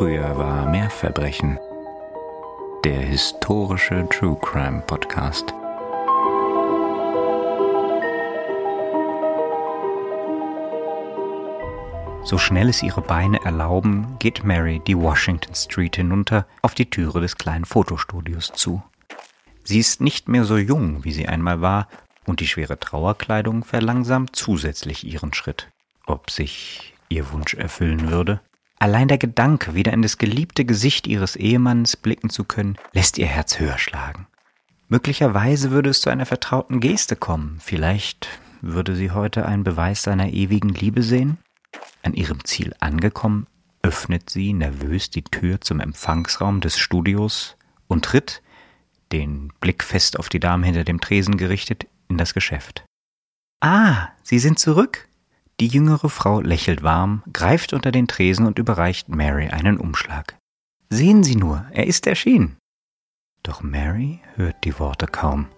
Früher war mehr Verbrechen. Der historische True Crime Podcast. So schnell es ihre Beine erlauben, geht Mary die Washington Street hinunter auf die Türe des kleinen Fotostudios zu. Sie ist nicht mehr so jung, wie sie einmal war, und die schwere Trauerkleidung verlangsamt zusätzlich ihren Schritt. Ob sich ihr Wunsch erfüllen würde? Allein der Gedanke, wieder in das geliebte Gesicht ihres Ehemanns blicken zu können, lässt ihr Herz höher schlagen. Möglicherweise würde es zu einer vertrauten Geste kommen. Vielleicht würde sie heute einen Beweis seiner ewigen Liebe sehen? An ihrem Ziel angekommen, öffnet sie nervös die Tür zum Empfangsraum des Studios und tritt, den Blick fest auf die Dame hinter dem Tresen gerichtet, in das Geschäft. Ah, Sie sind zurück? Die jüngere Frau lächelt warm, greift unter den Tresen und überreicht Mary einen Umschlag. Sehen Sie nur, er ist erschienen. Doch Mary hört die Worte kaum.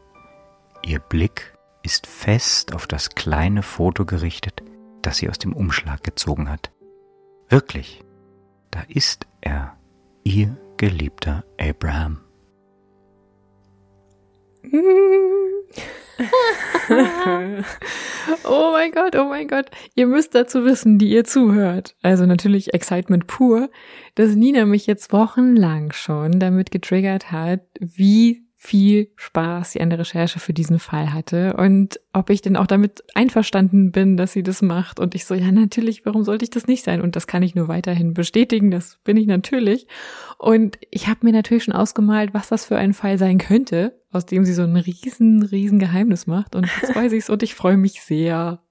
Ihr Blick ist fest auf das kleine Foto gerichtet, das sie aus dem Umschlag gezogen hat. Wirklich, da ist er, ihr geliebter Abraham. oh mein Gott, oh mein Gott. Ihr müsst dazu wissen, die ihr zuhört. Also natürlich Excitement pur, dass Nina mich jetzt wochenlang schon damit getriggert hat, wie viel Spaß sie an der Recherche für diesen Fall hatte und ob ich denn auch damit einverstanden bin, dass sie das macht. Und ich so, ja, natürlich, warum sollte ich das nicht sein? Und das kann ich nur weiterhin bestätigen, das bin ich natürlich. Und ich habe mir natürlich schon ausgemalt, was das für ein Fall sein könnte, aus dem sie so ein riesen, riesen Geheimnis macht. Und jetzt weiß ich's und ich freue mich sehr.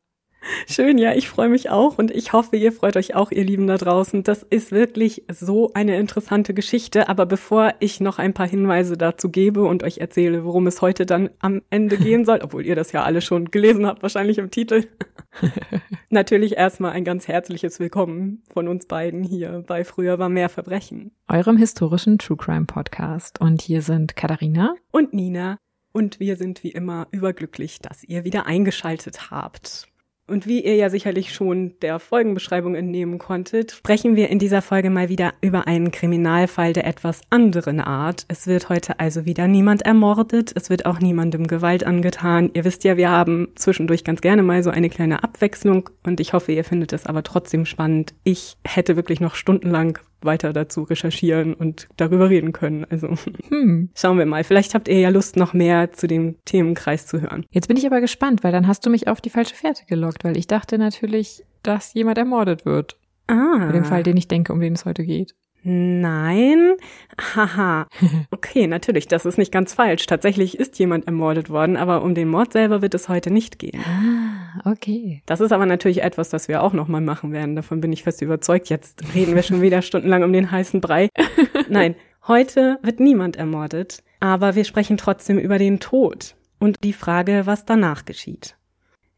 Schön, ja, ich freue mich auch und ich hoffe, ihr freut euch auch, ihr Lieben da draußen. Das ist wirklich so eine interessante Geschichte. Aber bevor ich noch ein paar Hinweise dazu gebe und euch erzähle, worum es heute dann am Ende gehen soll, obwohl ihr das ja alle schon gelesen habt, wahrscheinlich im Titel, natürlich erstmal ein ganz herzliches Willkommen von uns beiden hier bei Früher war mehr Verbrechen. Eurem historischen True Crime Podcast. Und hier sind Katharina und Nina. Und wir sind wie immer überglücklich, dass ihr wieder eingeschaltet habt. Und wie ihr ja sicherlich schon der Folgenbeschreibung entnehmen konntet, sprechen wir in dieser Folge mal wieder über einen Kriminalfall der etwas anderen Art. Es wird heute also wieder niemand ermordet, es wird auch niemandem Gewalt angetan. Ihr wisst ja, wir haben zwischendurch ganz gerne mal so eine kleine Abwechslung und ich hoffe, ihr findet es aber trotzdem spannend. Ich hätte wirklich noch stundenlang weiter dazu recherchieren und darüber reden können. Also hm. schauen wir mal. Vielleicht habt ihr ja Lust, noch mehr zu dem Themenkreis zu hören. Jetzt bin ich aber gespannt, weil dann hast du mich auf die falsche Fährte gelockt, weil ich dachte natürlich, dass jemand ermordet wird. Ah. Bei dem Fall, den ich denke, um den es heute geht. Nein. Haha. Okay, natürlich, das ist nicht ganz falsch. Tatsächlich ist jemand ermordet worden, aber um den Mord selber wird es heute nicht gehen. Ah, okay. Das ist aber natürlich etwas, das wir auch nochmal machen werden. Davon bin ich fest überzeugt. Jetzt reden wir schon wieder stundenlang um den heißen Brei. Nein, heute wird niemand ermordet, aber wir sprechen trotzdem über den Tod und die Frage, was danach geschieht.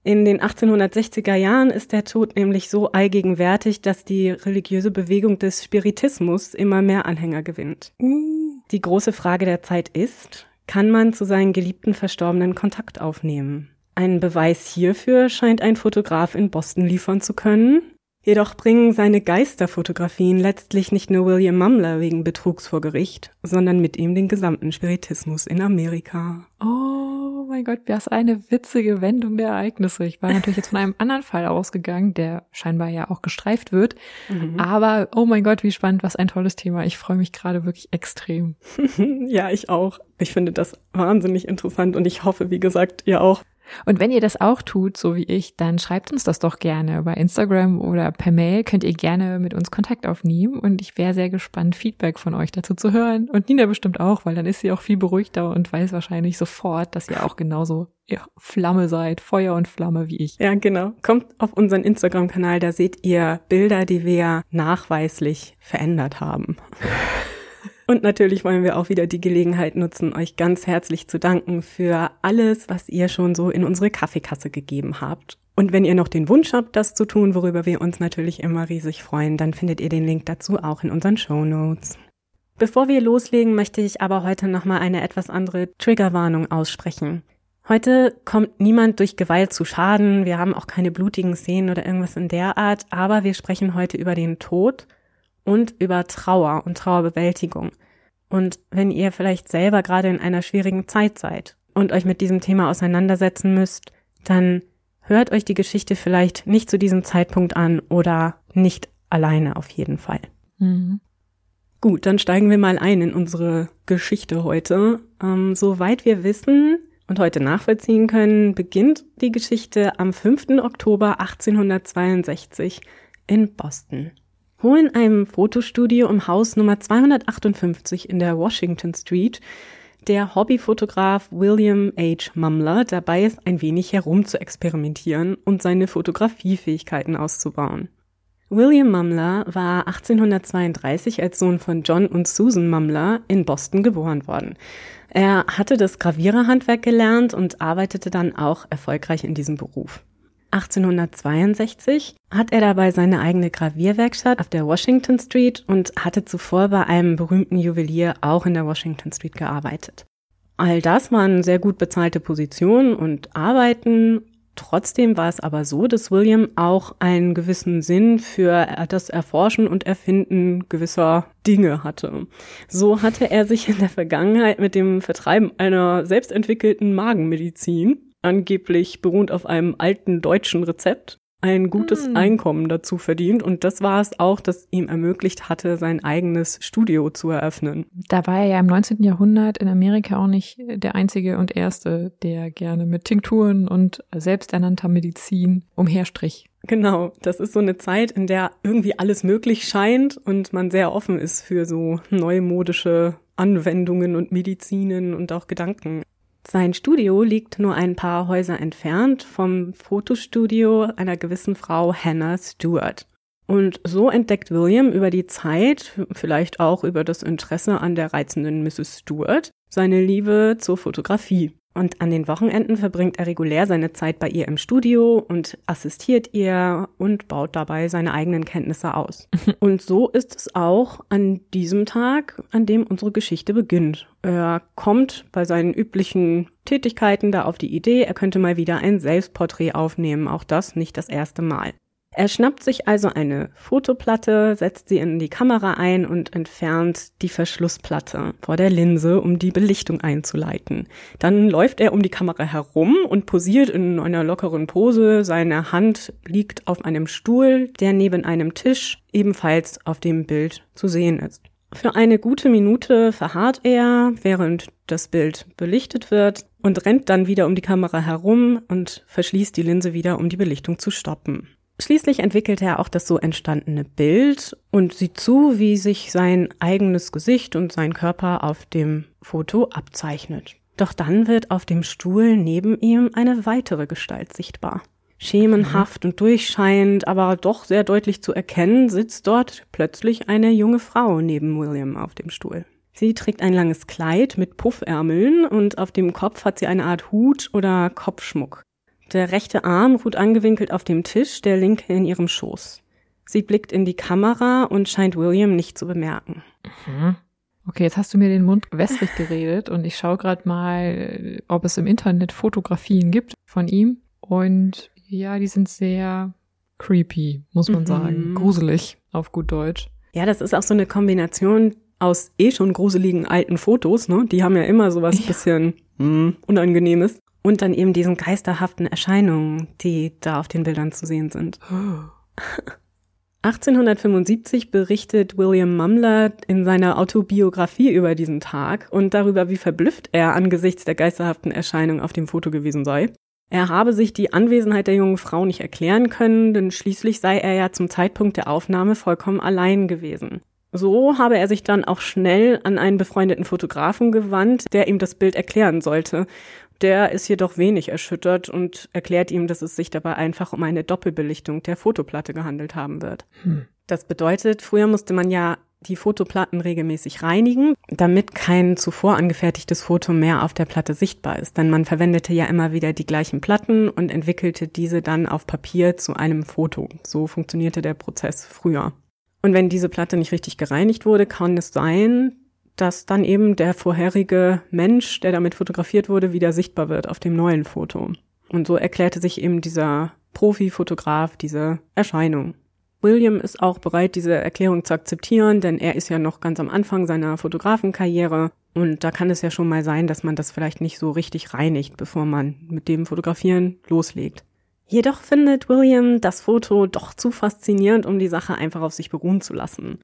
In den 1860er Jahren ist der Tod nämlich so allgegenwärtig, dass die religiöse Bewegung des Spiritismus immer mehr Anhänger gewinnt. Die große Frage der Zeit ist, kann man zu seinen geliebten Verstorbenen Kontakt aufnehmen? Einen Beweis hierfür scheint ein Fotograf in Boston liefern zu können. Jedoch bringen seine Geisterfotografien letztlich nicht nur William Mumler wegen Betrugs vor Gericht, sondern mit ihm den gesamten Spiritismus in Amerika. Oh mein Gott, was eine witzige Wendung der Ereignisse. Ich war natürlich jetzt von einem anderen Fall ausgegangen, der scheinbar ja auch gestreift wird. Mhm. Aber oh mein Gott, wie spannend, was ein tolles Thema. Ich freue mich gerade wirklich extrem. ja, ich auch. Ich finde das wahnsinnig interessant und ich hoffe, wie gesagt, ihr auch. Und wenn ihr das auch tut, so wie ich, dann schreibt uns das doch gerne bei Instagram oder per Mail. Könnt ihr gerne mit uns Kontakt aufnehmen und ich wäre sehr gespannt, Feedback von euch dazu zu hören. Und Nina bestimmt auch, weil dann ist sie auch viel beruhigter und weiß wahrscheinlich sofort, dass ihr auch genauso ja, Flamme seid, Feuer und Flamme wie ich. Ja, genau. Kommt auf unseren Instagram-Kanal, da seht ihr Bilder, die wir nachweislich verändert haben. Und natürlich wollen wir auch wieder die Gelegenheit nutzen, euch ganz herzlich zu danken für alles, was ihr schon so in unsere Kaffeekasse gegeben habt. Und wenn ihr noch den Wunsch habt, das zu tun, worüber wir uns natürlich immer riesig freuen, dann findet ihr den Link dazu auch in unseren Show Notes. Bevor wir loslegen, möchte ich aber heute nochmal eine etwas andere Triggerwarnung aussprechen. Heute kommt niemand durch Gewalt zu Schaden, wir haben auch keine blutigen Szenen oder irgendwas in der Art, aber wir sprechen heute über den Tod und über Trauer und Trauerbewältigung. Und wenn ihr vielleicht selber gerade in einer schwierigen Zeit seid und euch mit diesem Thema auseinandersetzen müsst, dann hört euch die Geschichte vielleicht nicht zu diesem Zeitpunkt an oder nicht alleine auf jeden Fall. Mhm. Gut, dann steigen wir mal ein in unsere Geschichte heute. Ähm, soweit wir wissen und heute nachvollziehen können, beginnt die Geschichte am 5. Oktober 1862 in Boston. Wo in einem Fotostudio im Haus Nummer 258 in der Washington Street der Hobbyfotograf William H. Mumler dabei ist, ein wenig herum zu experimentieren und seine Fotografiefähigkeiten auszubauen. William Mumler war 1832 als Sohn von John und Susan Mumler in Boston geboren worden. Er hatte das Graviererhandwerk gelernt und arbeitete dann auch erfolgreich in diesem Beruf. 1862 hat er dabei seine eigene Gravierwerkstatt auf der Washington Street und hatte zuvor bei einem berühmten Juwelier auch in der Washington Street gearbeitet. All das waren sehr gut bezahlte Positionen und Arbeiten Trotzdem war es aber so, dass William auch einen gewissen Sinn für das Erforschen und Erfinden gewisser Dinge hatte. So hatte er sich in der Vergangenheit mit dem Vertreiben einer selbstentwickelten Magenmedizin, angeblich beruht auf einem alten deutschen Rezept, ein gutes hm. Einkommen dazu verdient und das war es auch, das ihm ermöglicht hatte, sein eigenes Studio zu eröffnen. Da war er ja im 19. Jahrhundert in Amerika auch nicht der einzige und erste, der gerne mit Tinkturen und selbsternannter Medizin umherstrich. Genau, das ist so eine Zeit, in der irgendwie alles möglich scheint und man sehr offen ist für so neumodische Anwendungen und Medizinen und auch Gedanken. Sein Studio liegt nur ein paar Häuser entfernt vom Fotostudio einer gewissen Frau Hannah Stewart. Und so entdeckt William über die Zeit, vielleicht auch über das Interesse an der reizenden Mrs. Stewart, seine Liebe zur Fotografie. Und an den Wochenenden verbringt er regulär seine Zeit bei ihr im Studio und assistiert ihr und baut dabei seine eigenen Kenntnisse aus. und so ist es auch an diesem Tag, an dem unsere Geschichte beginnt. Er kommt bei seinen üblichen Tätigkeiten da auf die Idee, er könnte mal wieder ein Selbstporträt aufnehmen, auch das nicht das erste Mal. Er schnappt sich also eine Fotoplatte, setzt sie in die Kamera ein und entfernt die Verschlussplatte vor der Linse, um die Belichtung einzuleiten. Dann läuft er um die Kamera herum und posiert in einer lockeren Pose. Seine Hand liegt auf einem Stuhl, der neben einem Tisch ebenfalls auf dem Bild zu sehen ist. Für eine gute Minute verharrt er, während das Bild belichtet wird und rennt dann wieder um die Kamera herum und verschließt die Linse wieder, um die Belichtung zu stoppen. Schließlich entwickelt er auch das so entstandene Bild und sieht zu, wie sich sein eigenes Gesicht und sein Körper auf dem Foto abzeichnet. Doch dann wird auf dem Stuhl neben ihm eine weitere Gestalt sichtbar. Schemenhaft und durchscheinend, aber doch sehr deutlich zu erkennen, sitzt dort plötzlich eine junge Frau neben William auf dem Stuhl. Sie trägt ein langes Kleid mit Puffärmeln und auf dem Kopf hat sie eine Art Hut oder Kopfschmuck. Der rechte Arm ruht angewinkelt auf dem Tisch, der linke in ihrem Schoß. Sie blickt in die Kamera und scheint William nicht zu bemerken. Mhm. Okay, jetzt hast du mir den Mund wässrig geredet und ich schaue gerade mal, ob es im Internet Fotografien gibt von ihm. Und ja, die sind sehr creepy, muss man mhm. sagen. Gruselig, auf gut Deutsch. Ja, das ist auch so eine Kombination aus eh schon gruseligen alten Fotos, ne? Die haben ja immer sowas ja. bisschen mh, hm, Unangenehmes. Und dann eben diesen geisterhaften Erscheinungen, die da auf den Bildern zu sehen sind. 1875 berichtet William Mumler in seiner Autobiografie über diesen Tag und darüber, wie verblüfft er angesichts der geisterhaften Erscheinung auf dem Foto gewesen sei. Er habe sich die Anwesenheit der jungen Frau nicht erklären können, denn schließlich sei er ja zum Zeitpunkt der Aufnahme vollkommen allein gewesen. So habe er sich dann auch schnell an einen befreundeten Fotografen gewandt, der ihm das Bild erklären sollte. Der ist jedoch wenig erschüttert und erklärt ihm, dass es sich dabei einfach um eine Doppelbelichtung der Fotoplatte gehandelt haben wird. Hm. Das bedeutet, früher musste man ja die Fotoplatten regelmäßig reinigen, damit kein zuvor angefertigtes Foto mehr auf der Platte sichtbar ist. Denn man verwendete ja immer wieder die gleichen Platten und entwickelte diese dann auf Papier zu einem Foto. So funktionierte der Prozess früher. Und wenn diese Platte nicht richtig gereinigt wurde, kann es sein, dass dann eben der vorherige Mensch, der damit fotografiert wurde, wieder sichtbar wird auf dem neuen Foto. Und so erklärte sich eben dieser Profi-Fotograf diese Erscheinung. William ist auch bereit, diese Erklärung zu akzeptieren, denn er ist ja noch ganz am Anfang seiner Fotografenkarriere und da kann es ja schon mal sein, dass man das vielleicht nicht so richtig reinigt, bevor man mit dem Fotografieren loslegt. Jedoch findet William das Foto doch zu faszinierend, um die Sache einfach auf sich beruhen zu lassen.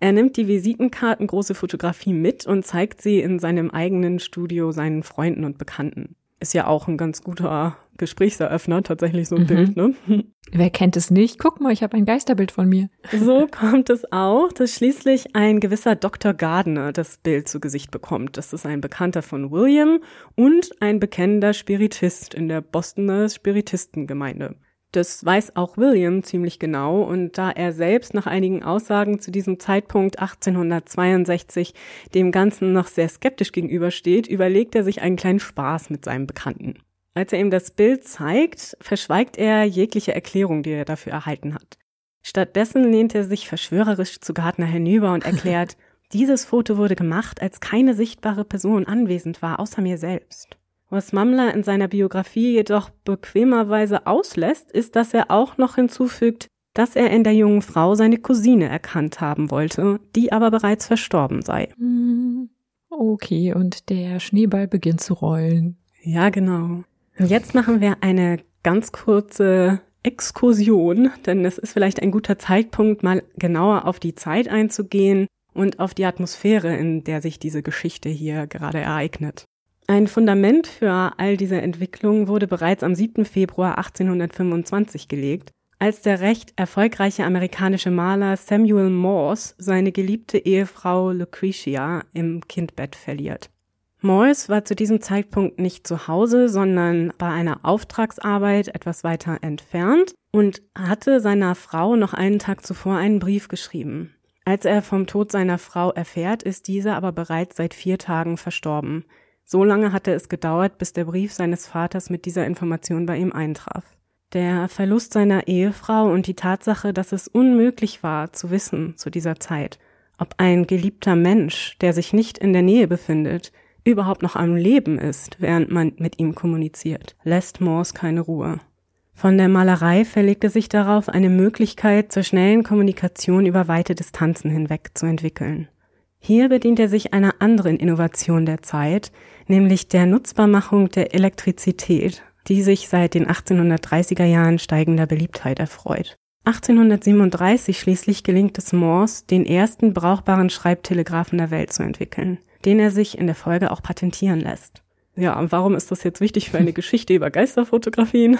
Er nimmt die Visitenkarten große Fotografie mit und zeigt sie in seinem eigenen Studio seinen Freunden und Bekannten. Ist ja auch ein ganz guter Gesprächseröffner, tatsächlich so ein mhm. Bild, ne? Wer kennt es nicht? Guck mal, ich habe ein Geisterbild von mir. So kommt es auch, dass schließlich ein gewisser Dr. Gardner das Bild zu Gesicht bekommt. Das ist ein Bekannter von William und ein bekennender Spiritist in der Bostoner Spiritistengemeinde. Das weiß auch William ziemlich genau und da er selbst nach einigen Aussagen zu diesem Zeitpunkt 1862 dem Ganzen noch sehr skeptisch gegenübersteht, überlegt er sich einen kleinen Spaß mit seinem Bekannten. Als er ihm das Bild zeigt, verschweigt er jegliche Erklärung, die er dafür erhalten hat. Stattdessen lehnt er sich verschwörerisch zu Gardner hinüber und erklärt, dieses Foto wurde gemacht, als keine sichtbare Person anwesend war, außer mir selbst. Was Mamler in seiner Biografie jedoch bequemerweise auslässt, ist, dass er auch noch hinzufügt, dass er in der jungen Frau seine Cousine erkannt haben wollte, die aber bereits verstorben sei. Hm, okay, und der Schneeball beginnt zu rollen. Ja, genau. Jetzt machen wir eine ganz kurze Exkursion, denn es ist vielleicht ein guter Zeitpunkt, mal genauer auf die Zeit einzugehen und auf die Atmosphäre, in der sich diese Geschichte hier gerade ereignet. Ein Fundament für all diese Entwicklungen wurde bereits am 7. Februar 1825 gelegt, als der recht erfolgreiche amerikanische Maler Samuel Morse seine geliebte Ehefrau Lucretia im Kindbett verliert. Morse war zu diesem Zeitpunkt nicht zu Hause, sondern bei einer Auftragsarbeit etwas weiter entfernt und hatte seiner Frau noch einen Tag zuvor einen Brief geschrieben. Als er vom Tod seiner Frau erfährt, ist diese aber bereits seit vier Tagen verstorben. So lange hatte es gedauert, bis der Brief seines Vaters mit dieser Information bei ihm eintraf. Der Verlust seiner Ehefrau und die Tatsache, dass es unmöglich war zu wissen zu dieser Zeit, ob ein geliebter Mensch, der sich nicht in der Nähe befindet, überhaupt noch am Leben ist, während man mit ihm kommuniziert, lässt Morse keine Ruhe. Von der Malerei verlegte sich darauf, eine Möglichkeit zur schnellen Kommunikation über weite Distanzen hinweg zu entwickeln. Hier bedient er sich einer anderen Innovation der Zeit, nämlich der Nutzbarmachung der Elektrizität, die sich seit den 1830er Jahren steigender Beliebtheit erfreut. 1837 schließlich gelingt es Morse, den ersten brauchbaren Schreibtelegraphen der Welt zu entwickeln, den er sich in der Folge auch patentieren lässt. Ja, und warum ist das jetzt wichtig für eine Geschichte über Geisterfotografien?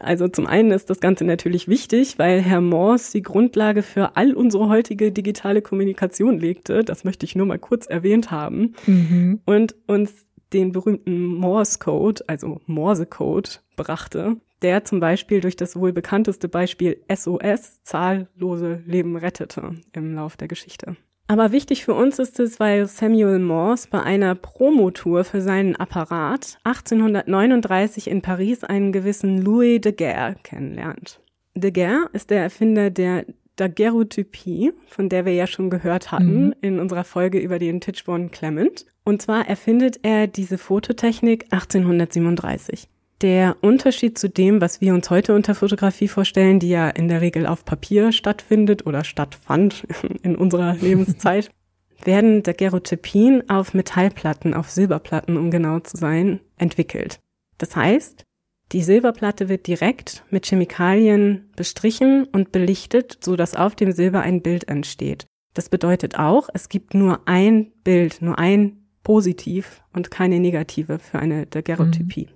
Also zum einen ist das Ganze natürlich wichtig, weil Herr Morse die Grundlage für all unsere heutige digitale Kommunikation legte. Das möchte ich nur mal kurz erwähnt haben. Mhm. Und uns den berühmten Morse-Code, also Morse-Code, brachte, der zum Beispiel durch das wohl bekannteste Beispiel SOS zahllose Leben rettete im Lauf der Geschichte. Aber wichtig für uns ist es, weil Samuel Morse bei einer Promotour für seinen Apparat 1839 in Paris einen gewissen Louis de Daguerre kennenlernt. De Daguerre ist der Erfinder der Daguerreotypie, von der wir ja schon gehört hatten mhm. in unserer Folge über den Tichborne Clement. Und zwar erfindet er diese Fototechnik 1837. Der Unterschied zu dem, was wir uns heute unter Fotografie vorstellen, die ja in der Regel auf Papier stattfindet oder stattfand in unserer Lebenszeit, werden Daguerreotypien auf Metallplatten, auf Silberplatten, um genau zu sein, entwickelt. Das heißt, die Silberplatte wird direkt mit Chemikalien bestrichen und belichtet, so dass auf dem Silber ein Bild entsteht. Das bedeutet auch, es gibt nur ein Bild, nur ein Positiv und keine Negative für eine Daguerreotypie. Mhm.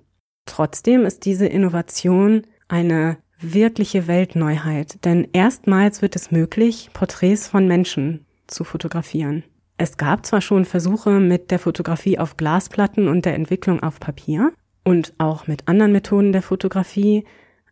Trotzdem ist diese Innovation eine wirkliche Weltneuheit, denn erstmals wird es möglich, Porträts von Menschen zu fotografieren. Es gab zwar schon Versuche mit der Fotografie auf Glasplatten und der Entwicklung auf Papier und auch mit anderen Methoden der Fotografie,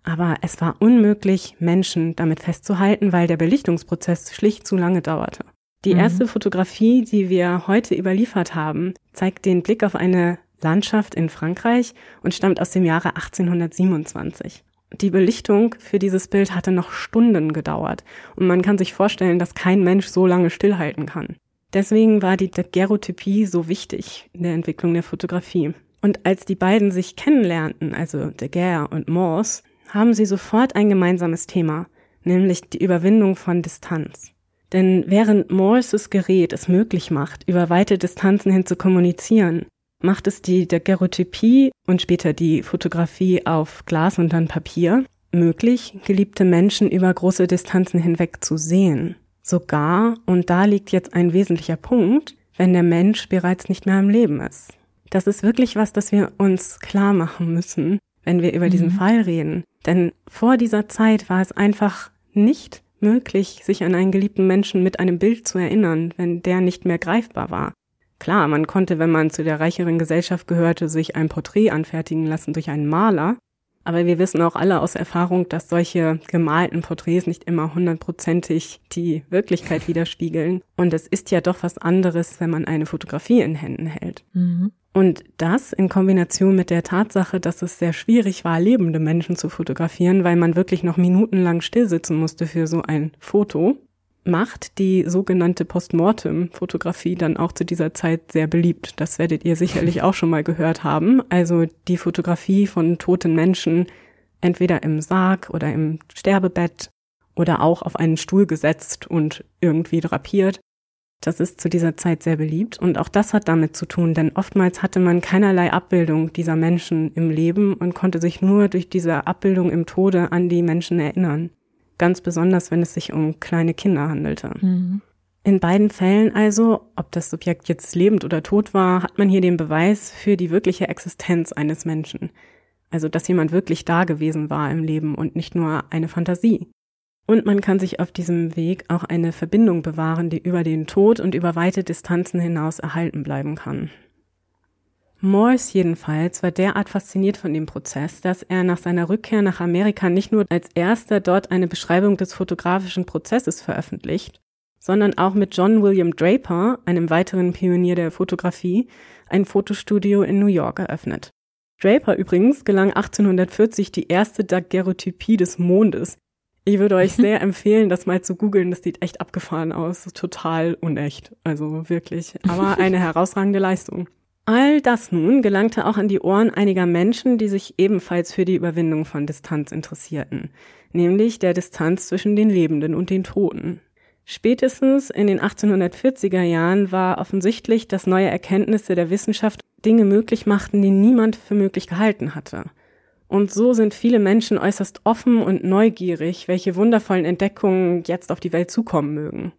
aber es war unmöglich, Menschen damit festzuhalten, weil der Belichtungsprozess schlicht zu lange dauerte. Die mhm. erste Fotografie, die wir heute überliefert haben, zeigt den Blick auf eine Landschaft in Frankreich und stammt aus dem Jahre 1827. Die Belichtung für dieses Bild hatte noch Stunden gedauert und man kann sich vorstellen, dass kein Mensch so lange stillhalten kann. Deswegen war die Daguerreotypie so wichtig in der Entwicklung der Fotografie. Und als die beiden sich kennenlernten, also Daguerre und Morse, haben sie sofort ein gemeinsames Thema, nämlich die Überwindung von Distanz. Denn während Morses Gerät es möglich macht, über weite Distanzen hin zu kommunizieren, macht es die Daguerreotypie und später die Fotografie auf Glas und dann Papier möglich, geliebte Menschen über große Distanzen hinweg zu sehen. Sogar, und da liegt jetzt ein wesentlicher Punkt, wenn der Mensch bereits nicht mehr am Leben ist. Das ist wirklich was, das wir uns klar machen müssen, wenn wir über diesen mhm. Fall reden. Denn vor dieser Zeit war es einfach nicht möglich, sich an einen geliebten Menschen mit einem Bild zu erinnern, wenn der nicht mehr greifbar war. Klar, man konnte, wenn man zu der reicheren Gesellschaft gehörte, sich ein Porträt anfertigen lassen durch einen Maler, aber wir wissen auch alle aus Erfahrung, dass solche gemalten Porträts nicht immer hundertprozentig die Wirklichkeit widerspiegeln. Und es ist ja doch was anderes, wenn man eine Fotografie in Händen hält. Mhm. Und das in Kombination mit der Tatsache, dass es sehr schwierig war, lebende Menschen zu fotografieren, weil man wirklich noch minutenlang stillsitzen musste für so ein Foto, macht die sogenannte Postmortem-Fotografie dann auch zu dieser Zeit sehr beliebt. Das werdet ihr sicherlich auch schon mal gehört haben. Also die Fotografie von toten Menschen, entweder im Sarg oder im Sterbebett oder auch auf einen Stuhl gesetzt und irgendwie drapiert. Das ist zu dieser Zeit sehr beliebt und auch das hat damit zu tun, denn oftmals hatte man keinerlei Abbildung dieser Menschen im Leben und konnte sich nur durch diese Abbildung im Tode an die Menschen erinnern ganz besonders wenn es sich um kleine Kinder handelte. Mhm. In beiden Fällen also, ob das Subjekt jetzt lebend oder tot war, hat man hier den Beweis für die wirkliche Existenz eines Menschen. Also, dass jemand wirklich da gewesen war im Leben und nicht nur eine Fantasie. Und man kann sich auf diesem Weg auch eine Verbindung bewahren, die über den Tod und über weite Distanzen hinaus erhalten bleiben kann. Morse jedenfalls war derart fasziniert von dem Prozess, dass er nach seiner Rückkehr nach Amerika nicht nur als erster dort eine Beschreibung des fotografischen Prozesses veröffentlicht, sondern auch mit John William Draper, einem weiteren Pionier der Fotografie, ein Fotostudio in New York eröffnet. Draper übrigens gelang 1840 die erste Daguerreotypie des Mondes. Ich würde euch sehr empfehlen, das mal zu googeln. Das sieht echt abgefahren aus. Total unecht. Also wirklich. Aber eine herausragende Leistung. All das nun gelangte auch an die Ohren einiger Menschen, die sich ebenfalls für die Überwindung von Distanz interessierten, nämlich der Distanz zwischen den Lebenden und den Toten. Spätestens in den 1840er Jahren war offensichtlich, dass neue Erkenntnisse der Wissenschaft Dinge möglich machten, die niemand für möglich gehalten hatte. Und so sind viele Menschen äußerst offen und neugierig, welche wundervollen Entdeckungen jetzt auf die Welt zukommen mögen.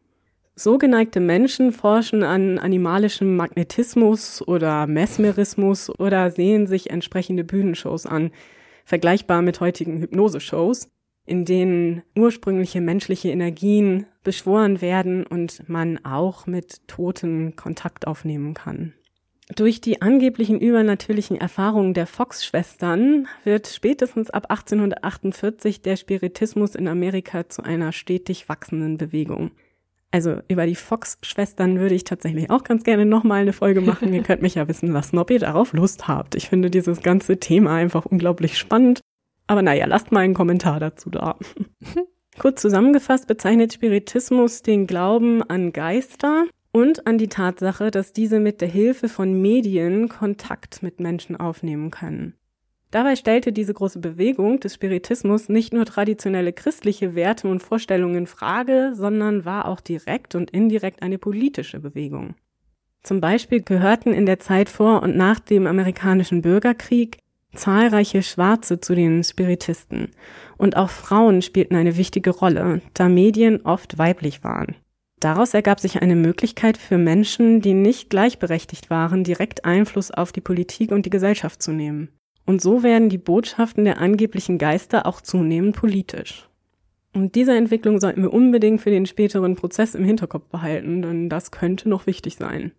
So geneigte Menschen forschen an animalischem Magnetismus oder Mesmerismus oder sehen sich entsprechende Bühnenshows an, vergleichbar mit heutigen Hypnoseshows, in denen ursprüngliche menschliche Energien beschworen werden und man auch mit Toten Kontakt aufnehmen kann. Durch die angeblichen übernatürlichen Erfahrungen der Fox-Schwestern wird spätestens ab 1848 der Spiritismus in Amerika zu einer stetig wachsenden Bewegung. Also über die Fox-Schwestern würde ich tatsächlich auch ganz gerne nochmal eine Folge machen. ihr könnt mich ja wissen lassen, ob ihr darauf Lust habt. Ich finde dieses ganze Thema einfach unglaublich spannend. Aber naja, lasst mal einen Kommentar dazu da. Kurz zusammengefasst bezeichnet Spiritismus den Glauben an Geister und an die Tatsache, dass diese mit der Hilfe von Medien Kontakt mit Menschen aufnehmen können. Dabei stellte diese große Bewegung des Spiritismus nicht nur traditionelle christliche Werte und Vorstellungen in Frage, sondern war auch direkt und indirekt eine politische Bewegung. Zum Beispiel gehörten in der Zeit vor und nach dem amerikanischen Bürgerkrieg zahlreiche Schwarze zu den Spiritisten und auch Frauen spielten eine wichtige Rolle, da Medien oft weiblich waren. Daraus ergab sich eine Möglichkeit für Menschen, die nicht gleichberechtigt waren, direkt Einfluss auf die Politik und die Gesellschaft zu nehmen. Und so werden die Botschaften der angeblichen Geister auch zunehmend politisch. Und diese Entwicklung sollten wir unbedingt für den späteren Prozess im Hinterkopf behalten, denn das könnte noch wichtig sein.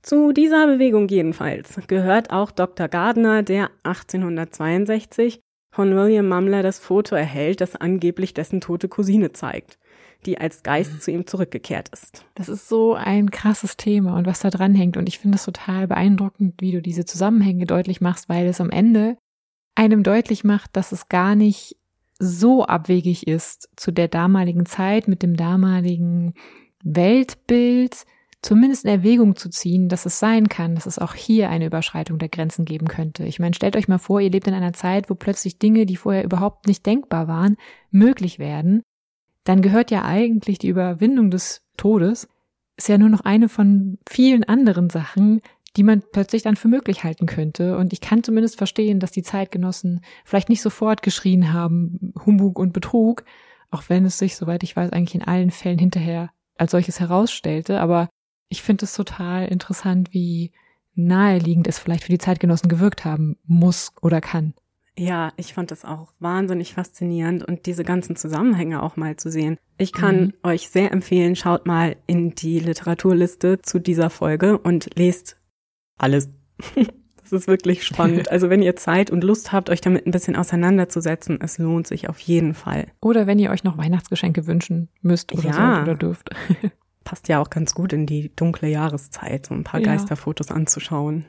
Zu dieser Bewegung jedenfalls gehört auch Dr. Gardner, der 1862 von William Mumler das Foto erhält, das angeblich dessen tote Cousine zeigt die als Geist zu ihm zurückgekehrt ist. Das ist so ein krasses Thema und was da dran hängt. Und ich finde es total beeindruckend, wie du diese Zusammenhänge deutlich machst, weil es am Ende einem deutlich macht, dass es gar nicht so abwegig ist, zu der damaligen Zeit mit dem damaligen Weltbild zumindest in Erwägung zu ziehen, dass es sein kann, dass es auch hier eine Überschreitung der Grenzen geben könnte. Ich meine, stellt euch mal vor, ihr lebt in einer Zeit, wo plötzlich Dinge, die vorher überhaupt nicht denkbar waren, möglich werden dann gehört ja eigentlich die Überwindung des Todes, ist ja nur noch eine von vielen anderen Sachen, die man plötzlich dann für möglich halten könnte. Und ich kann zumindest verstehen, dass die Zeitgenossen vielleicht nicht sofort geschrien haben, Humbug und Betrug, auch wenn es sich, soweit ich weiß, eigentlich in allen Fällen hinterher als solches herausstellte. Aber ich finde es total interessant, wie naheliegend es vielleicht für die Zeitgenossen gewirkt haben muss oder kann. Ja, ich fand das auch wahnsinnig faszinierend und diese ganzen Zusammenhänge auch mal zu sehen. Ich kann mhm. euch sehr empfehlen, schaut mal in die Literaturliste zu dieser Folge und lest alles. das ist wirklich spannend. Also wenn ihr Zeit und Lust habt, euch damit ein bisschen auseinanderzusetzen, es lohnt sich auf jeden Fall. Oder wenn ihr euch noch Weihnachtsgeschenke wünschen müsst oder ja. sollt oder dürft. Passt ja auch ganz gut in die dunkle Jahreszeit, so ein paar ja. Geisterfotos anzuschauen.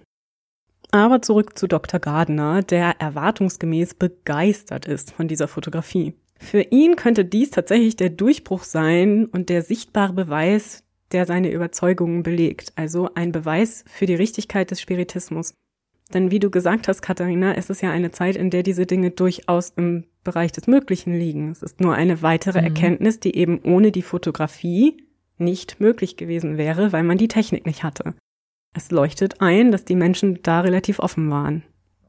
Aber zurück zu Dr. Gardner, der erwartungsgemäß begeistert ist von dieser Fotografie. Für ihn könnte dies tatsächlich der Durchbruch sein und der sichtbare Beweis, der seine Überzeugungen belegt, also ein Beweis für die Richtigkeit des Spiritismus. Denn wie du gesagt hast, Katharina, es ist ja eine Zeit, in der diese Dinge durchaus im Bereich des Möglichen liegen. Es ist nur eine weitere mhm. Erkenntnis, die eben ohne die Fotografie nicht möglich gewesen wäre, weil man die Technik nicht hatte. Es leuchtet ein, dass die Menschen da relativ offen waren.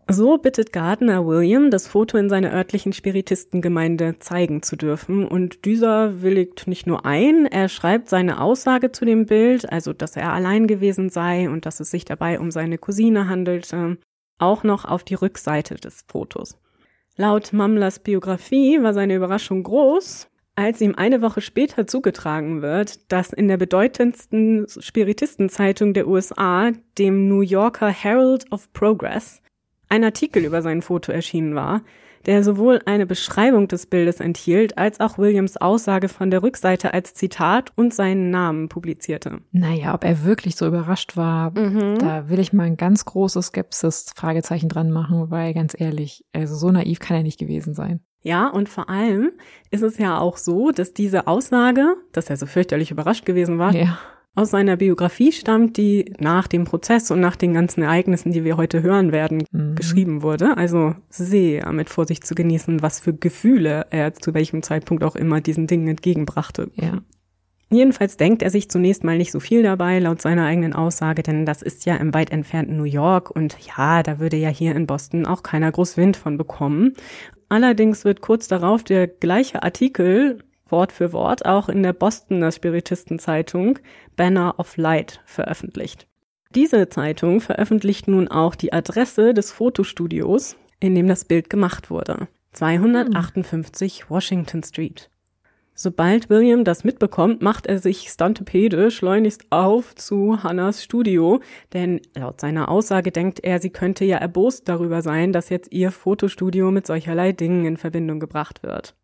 So bittet Gardner William, das Foto in seiner örtlichen Spiritistengemeinde zeigen zu dürfen, und dieser willigt nicht nur ein, er schreibt seine Aussage zu dem Bild, also dass er allein gewesen sei und dass es sich dabei um seine Cousine handelte, auch noch auf die Rückseite des Fotos. Laut Mamlers Biografie war seine Überraschung groß, als ihm eine Woche später zugetragen wird, dass in der bedeutendsten Spiritistenzeitung der USA, dem New Yorker Herald of Progress, ein Artikel über sein Foto erschienen war, der sowohl eine Beschreibung des Bildes enthielt, als auch Williams Aussage von der Rückseite als Zitat und seinen Namen publizierte. Naja, ob er wirklich so überrascht war, mhm. da will ich mal ein ganz großes Skepsis-Fragezeichen dran machen, weil ganz ehrlich, also so naiv kann er nicht gewesen sein. Ja, und vor allem ist es ja auch so, dass diese Aussage, dass er so fürchterlich überrascht gewesen war, ja. aus seiner Biografie stammt, die nach dem Prozess und nach den ganzen Ereignissen, die wir heute hören werden, mhm. geschrieben wurde. Also sehr mit Vorsicht zu genießen, was für Gefühle er zu welchem Zeitpunkt auch immer diesen Dingen entgegenbrachte. Ja. Jedenfalls denkt er sich zunächst mal nicht so viel dabei, laut seiner eigenen Aussage, denn das ist ja im weit entfernten New York und ja, da würde ja hier in Boston auch keiner groß Wind von bekommen. Allerdings wird kurz darauf der gleiche Artikel Wort für Wort auch in der Bostoner Spiritistenzeitung Banner of Light veröffentlicht. Diese Zeitung veröffentlicht nun auch die Adresse des Fotostudios, in dem das Bild gemacht wurde. 258 Washington Street. Sobald William das mitbekommt, macht er sich stantepede schleunigst auf zu Hannas Studio, denn laut seiner Aussage denkt er, sie könnte ja erbost darüber sein, dass jetzt ihr Fotostudio mit solcherlei Dingen in Verbindung gebracht wird.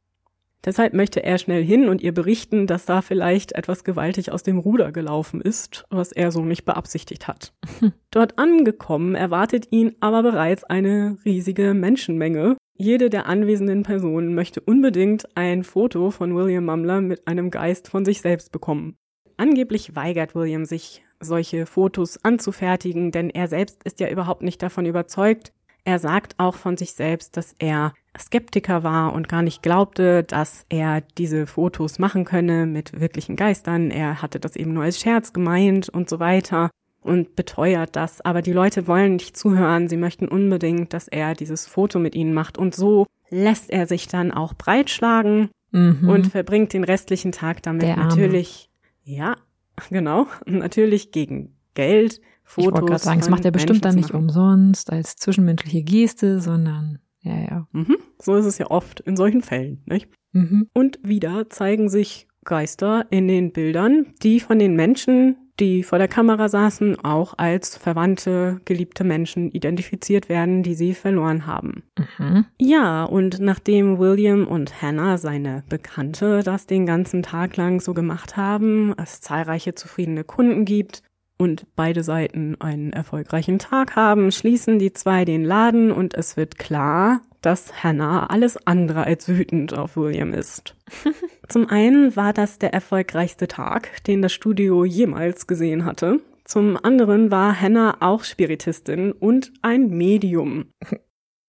Deshalb möchte er schnell hin und ihr berichten, dass da vielleicht etwas gewaltig aus dem Ruder gelaufen ist, was er so nicht beabsichtigt hat. Dort angekommen erwartet ihn aber bereits eine riesige Menschenmenge, jede der anwesenden Personen möchte unbedingt ein Foto von William Mumler mit einem Geist von sich selbst bekommen. Angeblich weigert William sich, solche Fotos anzufertigen, denn er selbst ist ja überhaupt nicht davon überzeugt. Er sagt auch von sich selbst, dass er Skeptiker war und gar nicht glaubte, dass er diese Fotos machen könne mit wirklichen Geistern. Er hatte das eben nur als Scherz gemeint und so weiter und beteuert das. Aber die Leute wollen nicht zuhören. Sie möchten unbedingt, dass er dieses Foto mit ihnen macht. Und so lässt er sich dann auch breitschlagen mhm. und verbringt den restlichen Tag damit natürlich, ja, genau, natürlich gegen Geld. Fotos ich wollte gerade sagen, das macht er bestimmt dann nicht umsonst als zwischenmenschliche Geste, sondern ja, ja. Mhm. So ist es ja oft in solchen Fällen, nicht? Mhm. Und wieder zeigen sich Geister in den Bildern, die von den Menschen die vor der Kamera saßen, auch als verwandte, geliebte Menschen identifiziert werden, die sie verloren haben. Mhm. Ja, und nachdem William und Hannah, seine Bekannte, das den ganzen Tag lang so gemacht haben, es zahlreiche zufriedene Kunden gibt, und beide Seiten einen erfolgreichen Tag haben, schließen die zwei den Laden und es wird klar, dass Hannah alles andere als wütend auf William ist. Zum einen war das der erfolgreichste Tag, den das Studio jemals gesehen hatte. Zum anderen war Hannah auch Spiritistin und ein Medium.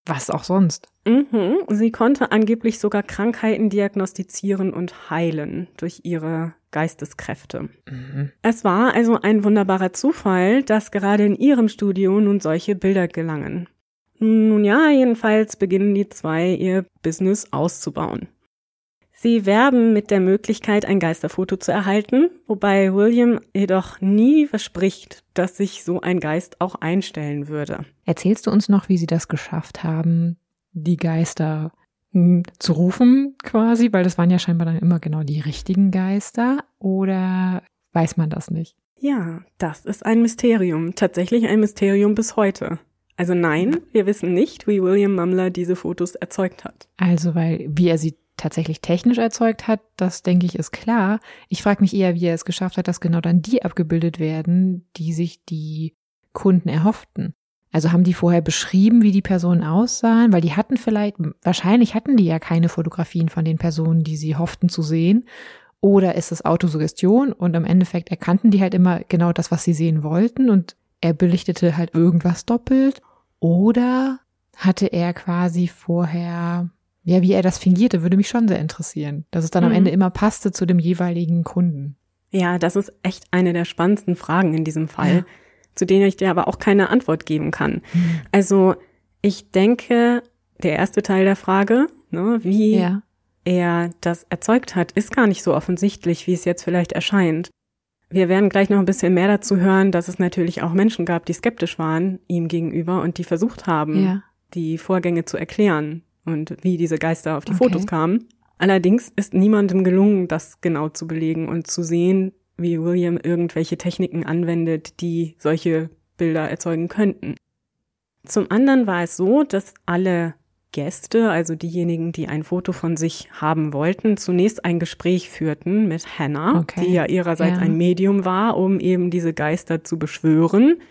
Was auch sonst. Mhm. Sie konnte angeblich sogar Krankheiten diagnostizieren und heilen durch ihre Geisteskräfte. Mhm. Es war also ein wunderbarer Zufall, dass gerade in ihrem Studio nun solche Bilder gelangen. Nun ja, jedenfalls beginnen die zwei ihr Business auszubauen. Sie werben mit der Möglichkeit, ein Geisterfoto zu erhalten, wobei William jedoch nie verspricht, dass sich so ein Geist auch einstellen würde. Erzählst du uns noch, wie Sie das geschafft haben, die Geister hm, zu rufen quasi, weil das waren ja scheinbar dann immer genau die richtigen Geister oder weiß man das nicht? Ja, das ist ein Mysterium, tatsächlich ein Mysterium bis heute. Also nein, wir wissen nicht, wie William Mumler diese Fotos erzeugt hat. Also, weil wie er sie tatsächlich technisch erzeugt hat, das denke ich ist klar. Ich frage mich eher, wie er es geschafft hat, dass genau dann die abgebildet werden, die sich die Kunden erhofften. Also haben die vorher beschrieben, wie die Personen aussahen, weil die hatten vielleicht, wahrscheinlich hatten die ja keine Fotografien von den Personen, die sie hofften zu sehen. Oder ist es Autosuggestion und im Endeffekt erkannten die halt immer genau das, was sie sehen wollten und er belichtete halt irgendwas doppelt. Oder hatte er quasi vorher, ja, wie er das fingierte, würde mich schon sehr interessieren, dass es dann mhm. am Ende immer passte zu dem jeweiligen Kunden. Ja, das ist echt eine der spannendsten Fragen in diesem Fall. Ja zu denen ich dir aber auch keine Antwort geben kann. Mhm. Also ich denke, der erste Teil der Frage, ne, wie ja. er das erzeugt hat, ist gar nicht so offensichtlich, wie es jetzt vielleicht erscheint. Wir werden gleich noch ein bisschen mehr dazu hören, dass es natürlich auch Menschen gab, die skeptisch waren ihm gegenüber und die versucht haben, ja. die Vorgänge zu erklären und wie diese Geister auf die okay. Fotos kamen. Allerdings ist niemandem gelungen, das genau zu belegen und zu sehen, wie William irgendwelche Techniken anwendet, die solche Bilder erzeugen könnten. Zum anderen war es so, dass alle Gäste, also diejenigen, die ein Foto von sich haben wollten, zunächst ein Gespräch führten mit Hannah, okay. die ja ihrerseits ja. ein Medium war, um eben diese Geister zu beschwören.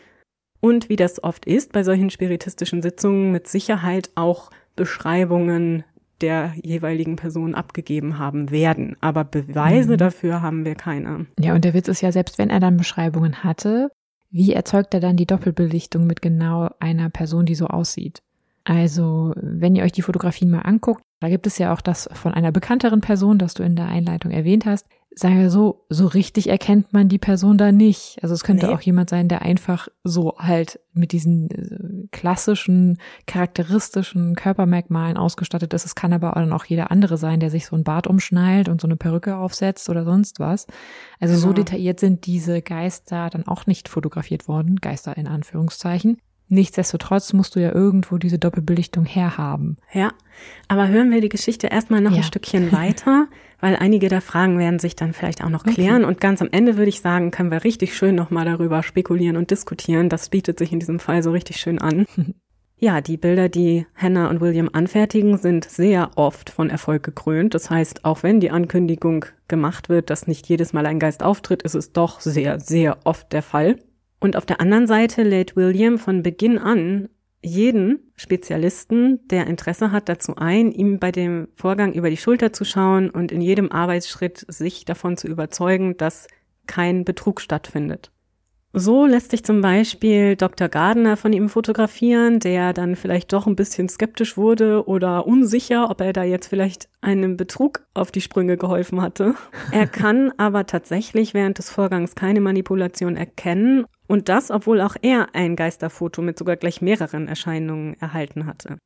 Und wie das oft ist bei solchen spiritistischen Sitzungen, mit Sicherheit auch Beschreibungen der jeweiligen Person abgegeben haben werden. Aber Beweise mhm. dafür haben wir keine. Ja, und der Witz ist ja, selbst wenn er dann Beschreibungen hatte, wie erzeugt er dann die Doppelbelichtung mit genau einer Person, die so aussieht? Also, wenn ihr euch die Fotografien mal anguckt, da gibt es ja auch das von einer bekannteren Person, das du in der Einleitung erwähnt hast. Sagen wir so, so richtig erkennt man die Person da nicht. Also es könnte nee. auch jemand sein, der einfach so halt mit diesen äh, klassischen, charakteristischen Körpermerkmalen ausgestattet ist. Es kann aber dann auch jeder andere sein, der sich so ein Bart umschnallt und so eine Perücke aufsetzt oder sonst was. Also genau. so detailliert sind diese Geister dann auch nicht fotografiert worden. Geister in Anführungszeichen. Nichtsdestotrotz musst du ja irgendwo diese Doppelbelichtung herhaben. Ja, aber hören wir die Geschichte erstmal noch ja. ein Stückchen weiter, weil einige der Fragen werden sich dann vielleicht auch noch klären. Okay. Und ganz am Ende würde ich sagen, können wir richtig schön nochmal darüber spekulieren und diskutieren. Das bietet sich in diesem Fall so richtig schön an. Ja, die Bilder, die Hannah und William anfertigen, sind sehr oft von Erfolg gekrönt. Das heißt, auch wenn die Ankündigung gemacht wird, dass nicht jedes Mal ein Geist auftritt, ist es doch sehr, sehr oft der Fall. Und auf der anderen Seite lädt William von Beginn an jeden Spezialisten, der Interesse hat, dazu ein, ihm bei dem Vorgang über die Schulter zu schauen und in jedem Arbeitsschritt sich davon zu überzeugen, dass kein Betrug stattfindet. So lässt sich zum Beispiel Dr. Gardner von ihm fotografieren, der dann vielleicht doch ein bisschen skeptisch wurde oder unsicher, ob er da jetzt vielleicht einem Betrug auf die Sprünge geholfen hatte. Er kann aber tatsächlich während des Vorgangs keine Manipulation erkennen und das, obwohl auch er ein Geisterfoto mit sogar gleich mehreren Erscheinungen erhalten hatte.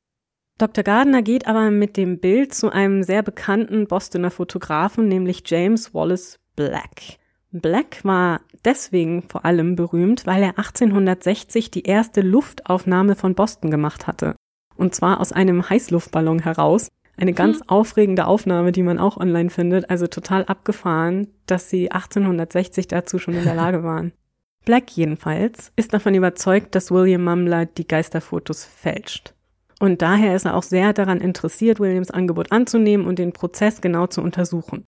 Dr. Gardner geht aber mit dem Bild zu einem sehr bekannten Bostoner Fotografen, nämlich James Wallace Black. Black war deswegen vor allem berühmt, weil er 1860 die erste Luftaufnahme von Boston gemacht hatte. Und zwar aus einem Heißluftballon heraus. Eine ganz hm. aufregende Aufnahme, die man auch online findet, also total abgefahren, dass sie 1860 dazu schon in der Lage waren. Black jedenfalls ist davon überzeugt, dass William Mumler die Geisterfotos fälscht. Und daher ist er auch sehr daran interessiert, Williams Angebot anzunehmen und den Prozess genau zu untersuchen.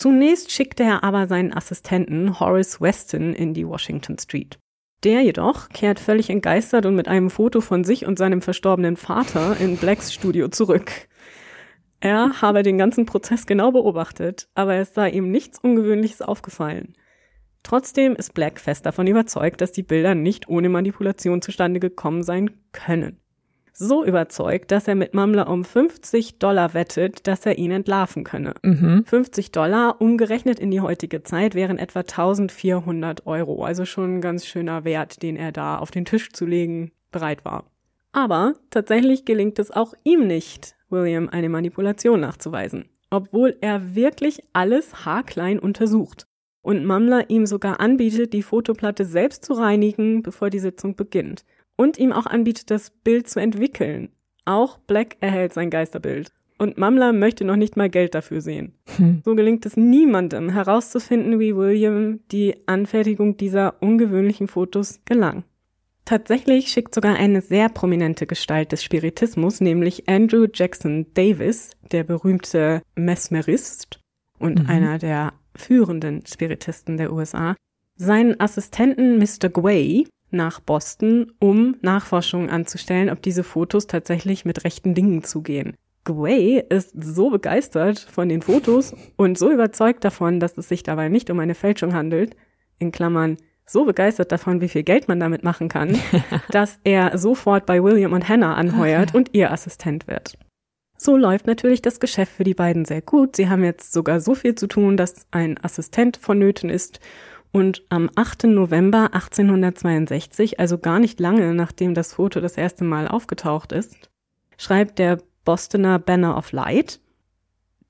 Zunächst schickte er aber seinen Assistenten Horace Weston in die Washington Street. Der jedoch kehrt völlig entgeistert und mit einem Foto von sich und seinem verstorbenen Vater in Blacks Studio zurück. Er habe den ganzen Prozess genau beobachtet, aber es sei ihm nichts Ungewöhnliches aufgefallen. Trotzdem ist Black fest davon überzeugt, dass die Bilder nicht ohne Manipulation zustande gekommen sein können. So überzeugt, dass er mit Mamla um 50 Dollar wettet, dass er ihn entlarven könne. Mhm. 50 Dollar umgerechnet in die heutige Zeit wären etwa 1400 Euro, also schon ein ganz schöner Wert, den er da auf den Tisch zu legen bereit war. Aber tatsächlich gelingt es auch ihm nicht, William eine Manipulation nachzuweisen, obwohl er wirklich alles haarklein untersucht und Mamla ihm sogar anbietet, die Fotoplatte selbst zu reinigen, bevor die Sitzung beginnt und ihm auch anbietet, das Bild zu entwickeln. Auch Black erhält sein Geisterbild. Und Mamla möchte noch nicht mal Geld dafür sehen. Hm. So gelingt es niemandem herauszufinden, wie William die Anfertigung dieser ungewöhnlichen Fotos gelang. Tatsächlich schickt sogar eine sehr prominente Gestalt des Spiritismus, nämlich Andrew Jackson Davis, der berühmte Mesmerist und Mhm. einer der führenden Spiritisten der USA, seinen Assistenten Mr. Gway nach Boston, um Nachforschungen anzustellen, ob diese Fotos tatsächlich mit rechten Dingen zugehen. Gway ist so begeistert von den Fotos und so überzeugt davon, dass es sich dabei nicht um eine Fälschung handelt, in Klammern so begeistert davon, wie viel Geld man damit machen kann, dass er sofort bei William und Hannah anheuert und ihr Assistent wird. So läuft natürlich das Geschäft für die beiden sehr gut. Sie haben jetzt sogar so viel zu tun, dass ein Assistent vonnöten ist. Und am 8. November 1862, also gar nicht lange nachdem das Foto das erste Mal aufgetaucht ist, schreibt der Bostoner Banner of Light,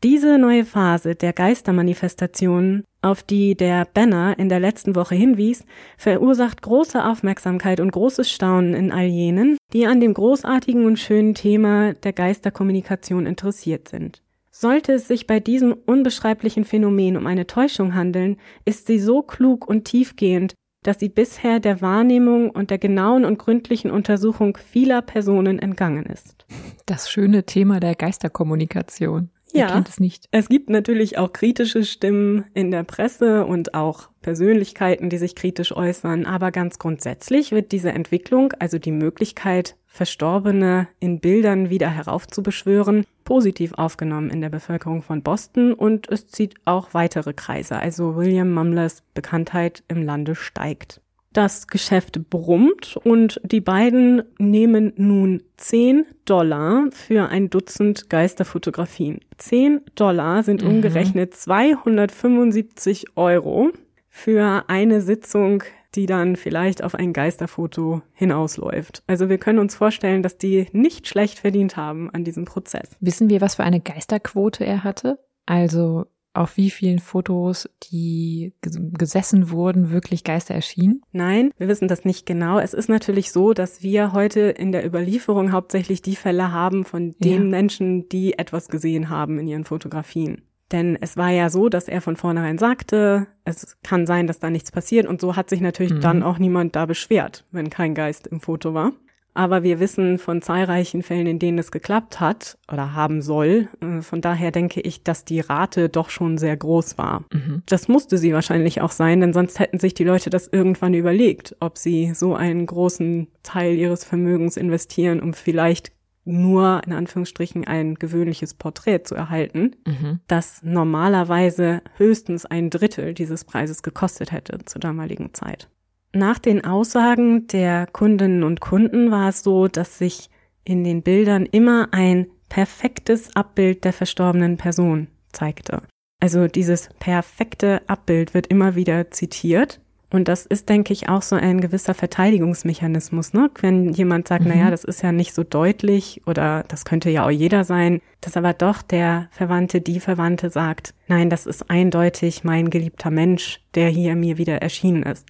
diese neue Phase der Geistermanifestationen, auf die der Banner in der letzten Woche hinwies, verursacht große Aufmerksamkeit und großes Staunen in all jenen, die an dem großartigen und schönen Thema der Geisterkommunikation interessiert sind. Sollte es sich bei diesem unbeschreiblichen Phänomen um eine Täuschung handeln, ist sie so klug und tiefgehend, dass sie bisher der Wahrnehmung und der genauen und gründlichen Untersuchung vieler Personen entgangen ist. Das schöne Thema der Geisterkommunikation. Ja. es. Es gibt natürlich auch kritische Stimmen in der Presse und auch Persönlichkeiten, die sich kritisch äußern, aber ganz grundsätzlich wird diese Entwicklung, also die Möglichkeit, Verstorbene in Bildern wieder heraufzubeschwören, positiv aufgenommen in der Bevölkerung von Boston und es zieht auch weitere Kreise, also William Mumlers Bekanntheit im Lande steigt. Das Geschäft brummt und die beiden nehmen nun 10 Dollar für ein Dutzend Geisterfotografien. 10 Dollar sind Mhm. umgerechnet 275 Euro für eine Sitzung, die dann vielleicht auf ein Geisterfoto hinausläuft. Also wir können uns vorstellen, dass die nicht schlecht verdient haben an diesem Prozess. Wissen wir, was für eine Geisterquote er hatte? Also auf wie vielen Fotos, die ges- gesessen wurden, wirklich Geister erschienen? Nein, wir wissen das nicht genau. Es ist natürlich so, dass wir heute in der Überlieferung hauptsächlich die Fälle haben von den Ja. Menschen, die etwas gesehen haben in ihren Fotografien. Denn es war ja so, dass er von vornherein sagte, es kann sein, dass da nichts passiert. Und so hat sich natürlich Mhm. dann auch niemand da beschwert, wenn kein Geist im Foto war. Aber wir wissen von zahlreichen Fällen, in denen es geklappt hat oder haben soll. Äh, Von daher denke ich, dass die Rate doch schon sehr groß war. Mhm. Das musste sie wahrscheinlich auch sein, denn sonst hätten sich die Leute das irgendwann überlegt, ob sie so einen großen Teil ihres Vermögens investieren, um vielleicht nur in Anführungsstrichen ein gewöhnliches Porträt zu erhalten, Mhm. das normalerweise höchstens ein Drittel dieses Preises gekostet hätte zur damaligen Zeit. Nach den Aussagen der Kundinnen und Kunden war es so, dass sich in den Bildern immer ein perfektes Abbild der verstorbenen Person zeigte. Also dieses perfekte Abbild wird immer wieder zitiert. Und das ist, denke ich, auch so ein gewisser Verteidigungsmechanismus, ne? Wenn jemand sagt, Mhm. na ja, das ist ja nicht so deutlich oder das könnte ja auch jeder sein, dass aber doch der Verwandte, die Verwandte sagt, nein, das ist eindeutig mein geliebter Mensch, der hier mir wieder erschienen ist.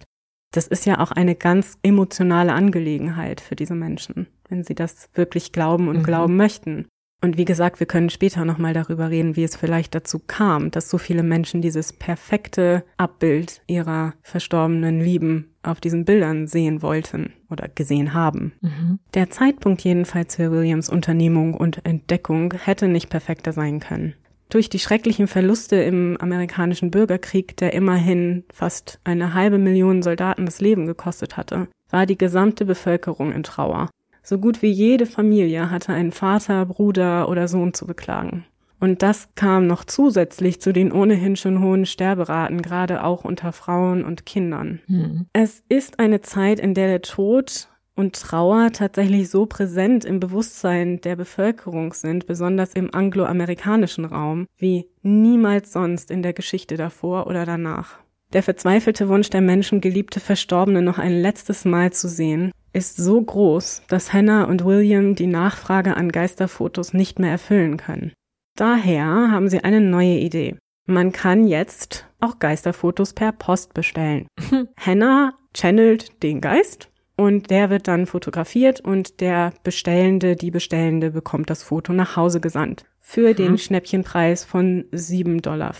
Das ist ja auch eine ganz emotionale Angelegenheit für diese Menschen, wenn sie das wirklich glauben und Mhm. glauben möchten. Und wie gesagt, wir können später nochmal darüber reden, wie es vielleicht dazu kam, dass so viele Menschen dieses perfekte Abbild ihrer verstorbenen Lieben auf diesen Bildern sehen wollten oder gesehen haben. Mhm. Der Zeitpunkt jedenfalls für Williams Unternehmung und Entdeckung hätte nicht perfekter sein können. Durch die schrecklichen Verluste im amerikanischen Bürgerkrieg, der immerhin fast eine halbe Million Soldaten das Leben gekostet hatte, war die gesamte Bevölkerung in Trauer. So gut wie jede Familie hatte einen Vater, Bruder oder Sohn zu beklagen. Und das kam noch zusätzlich zu den ohnehin schon hohen Sterberaten, gerade auch unter Frauen und Kindern. Mhm. Es ist eine Zeit, in der der Tod und Trauer tatsächlich so präsent im Bewusstsein der Bevölkerung sind, besonders im angloamerikanischen Raum, wie niemals sonst in der Geschichte davor oder danach. Der verzweifelte Wunsch der Menschen, geliebte Verstorbene noch ein letztes Mal zu sehen, ist so groß, dass Hannah und William die Nachfrage an Geisterfotos nicht mehr erfüllen können. Daher haben sie eine neue Idee. Man kann jetzt auch Geisterfotos per Post bestellen. Hannah channelt den Geist und der wird dann fotografiert und der Bestellende, die Bestellende bekommt das Foto nach Hause gesandt. Für mhm. den Schnäppchenpreis von 7,50 Dollar.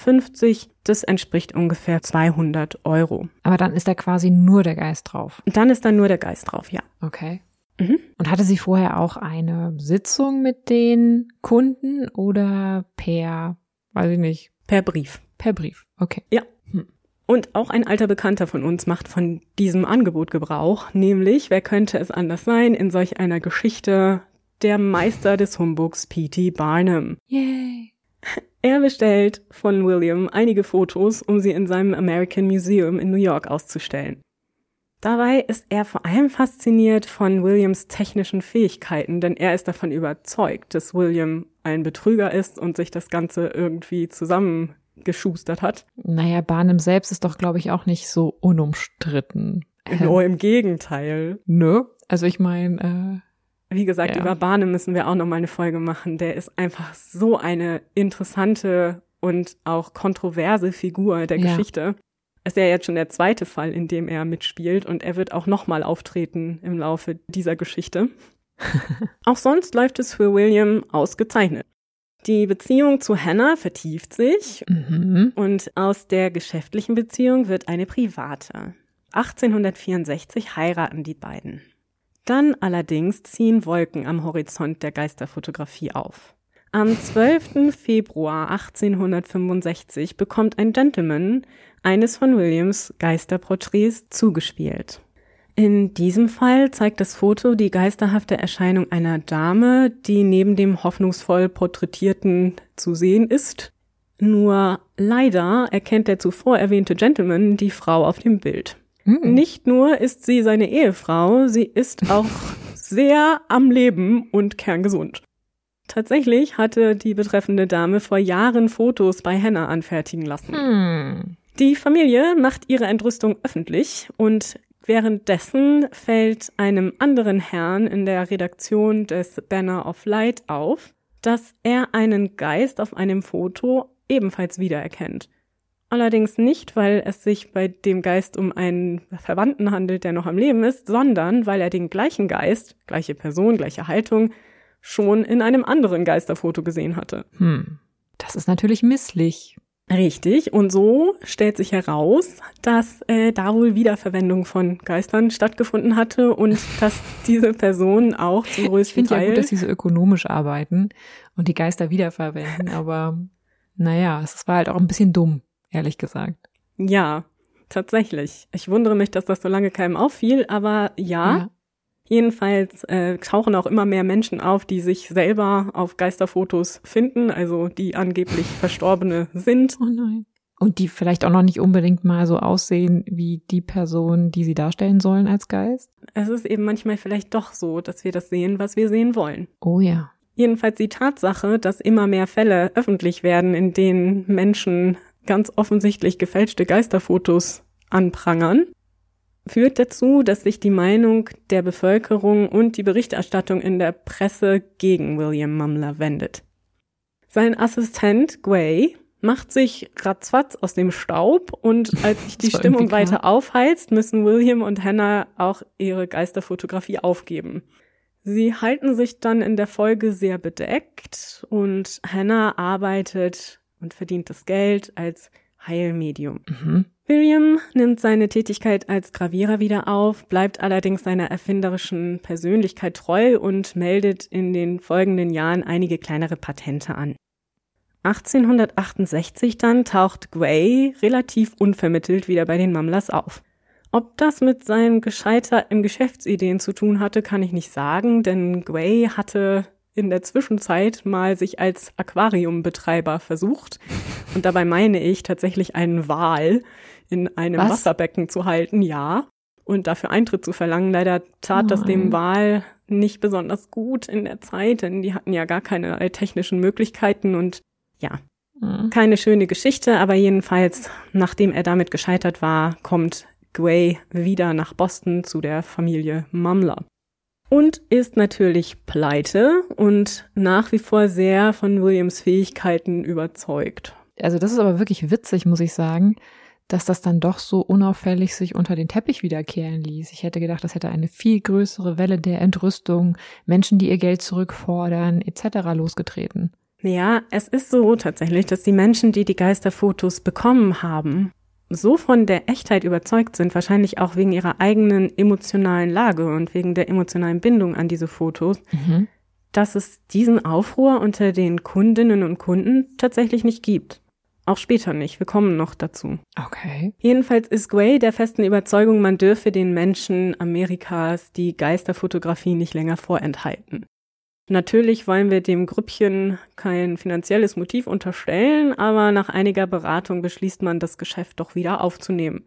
Das entspricht ungefähr 200 Euro. Aber dann ist da quasi nur der Geist drauf. Dann ist da nur der Geist drauf, ja. Okay. Mhm. Und hatte sie vorher auch eine Sitzung mit den Kunden oder per, weiß ich nicht? Per Brief. Per Brief, okay. Ja. Und auch ein alter Bekannter von uns macht von diesem Angebot Gebrauch, nämlich, wer könnte es anders sein, in solch einer Geschichte der Meister des Humbugs P.T. Barnum. Yay! Er bestellt von William einige Fotos, um sie in seinem American Museum in New York auszustellen. Dabei ist er vor allem fasziniert von Williams technischen Fähigkeiten, denn er ist davon überzeugt, dass William ein Betrüger ist und sich das Ganze irgendwie zusammen geschustert hat. Naja, Barnum selbst ist doch, glaube ich, auch nicht so unumstritten. Nur im Gegenteil. Ne? Also ich meine, äh, wie gesagt, ja. über Barnum müssen wir auch noch mal eine Folge machen. Der ist einfach so eine interessante und auch kontroverse Figur der ja. Geschichte. Es ist ja jetzt schon der zweite Fall, in dem er mitspielt und er wird auch noch mal auftreten im Laufe dieser Geschichte. auch sonst läuft es für William ausgezeichnet. Die Beziehung zu Hannah vertieft sich mhm. und aus der geschäftlichen Beziehung wird eine private. 1864 heiraten die beiden. Dann allerdings ziehen Wolken am Horizont der Geisterfotografie auf. Am 12. Februar 1865 bekommt ein Gentleman eines von Williams Geisterporträts zugespielt. In diesem Fall zeigt das Foto die geisterhafte Erscheinung einer Dame, die neben dem hoffnungsvoll Porträtierten zu sehen ist. Nur leider erkennt der zuvor erwähnte Gentleman die Frau auf dem Bild. Mhm. Nicht nur ist sie seine Ehefrau, sie ist auch sehr am Leben und kerngesund. Tatsächlich hatte die betreffende Dame vor Jahren Fotos bei Hannah anfertigen lassen. Mhm. Die Familie macht ihre Entrüstung öffentlich und Währenddessen fällt einem anderen Herrn in der Redaktion des Banner of Light auf, dass er einen Geist auf einem Foto ebenfalls wiedererkennt. Allerdings nicht, weil es sich bei dem Geist um einen Verwandten handelt, der noch am Leben ist, sondern weil er den gleichen Geist, gleiche Person, gleiche Haltung, schon in einem anderen Geisterfoto gesehen hatte. Hm. Das ist natürlich misslich. Richtig, und so stellt sich heraus, dass äh, da wohl Wiederverwendung von Geistern stattgefunden hatte und dass diese Person auch zum größten ich Teil. Ja gut, dass sie so ökonomisch arbeiten und die Geister wiederverwenden, aber naja, es war halt auch ein bisschen dumm, ehrlich gesagt. Ja, tatsächlich. Ich wundere mich, dass das so lange keinem auffiel, aber ja. ja. Jedenfalls äh, tauchen auch immer mehr Menschen auf, die sich selber auf Geisterfotos finden, also die angeblich Verstorbene sind. Oh nein. Und die vielleicht auch noch nicht unbedingt mal so aussehen wie die Person, die sie darstellen sollen als Geist? Es ist eben manchmal vielleicht doch so, dass wir das sehen, was wir sehen wollen. Oh ja. Jedenfalls die Tatsache, dass immer mehr Fälle öffentlich werden, in denen Menschen ganz offensichtlich gefälschte Geisterfotos anprangern, führt dazu, dass sich die Meinung der Bevölkerung und die Berichterstattung in der Presse gegen William Mumler wendet. Sein Assistent Gway macht sich ratzfatz aus dem Staub und als sich die Stimmung weiter aufheizt, müssen William und Hannah auch ihre Geisterfotografie aufgeben. Sie halten sich dann in der Folge sehr bedeckt und Hannah arbeitet und verdient das Geld als Heilmedium. Mhm. William nimmt seine Tätigkeit als Gravierer wieder auf, bleibt allerdings seiner erfinderischen Persönlichkeit treu und meldet in den folgenden Jahren einige kleinere Patente an. 1868 dann taucht Gray relativ unvermittelt wieder bei den Mamlers auf. Ob das mit seinem Gescheiter im Geschäftsideen zu tun hatte, kann ich nicht sagen, denn Gray hatte in der Zwischenzeit mal sich als Aquariumbetreiber versucht. Und dabei meine ich tatsächlich einen Wal, in einem Was? Wasserbecken zu halten, ja. und dafür Eintritt zu verlangen. Leider tat oh das dem Wahl nicht besonders gut in der Zeit, denn die hatten ja gar keine technischen Möglichkeiten und ja, mhm. keine schöne Geschichte, aber jedenfalls, nachdem er damit gescheitert war, kommt Gway wieder nach Boston zu der Familie Mumler. Und ist natürlich pleite und nach wie vor sehr von Williams Fähigkeiten überzeugt. Also das ist aber wirklich witzig, muss ich sagen, dass das dann doch so unauffällig sich unter den Teppich wiederkehren ließ. Ich hätte gedacht, das hätte eine viel größere Welle der Entrüstung, Menschen, die ihr Geld zurückfordern, etc. losgetreten. Ja, es ist so tatsächlich, dass die Menschen, die die Geisterfotos bekommen haben, so von der Echtheit überzeugt sind, wahrscheinlich auch wegen ihrer eigenen emotionalen Lage und wegen der emotionalen Bindung an diese Fotos, mhm. dass es diesen Aufruhr unter den Kundinnen und Kunden tatsächlich nicht gibt. Auch später nicht. Wir kommen noch dazu. Okay. Jedenfalls ist Gway der festen Überzeugung, man dürfe den Menschen Amerikas die Geisterfotografie nicht länger vorenthalten. Natürlich wollen wir dem Grüppchen kein finanzielles Motiv unterstellen, aber nach einiger Beratung beschließt man, das Geschäft doch wieder aufzunehmen.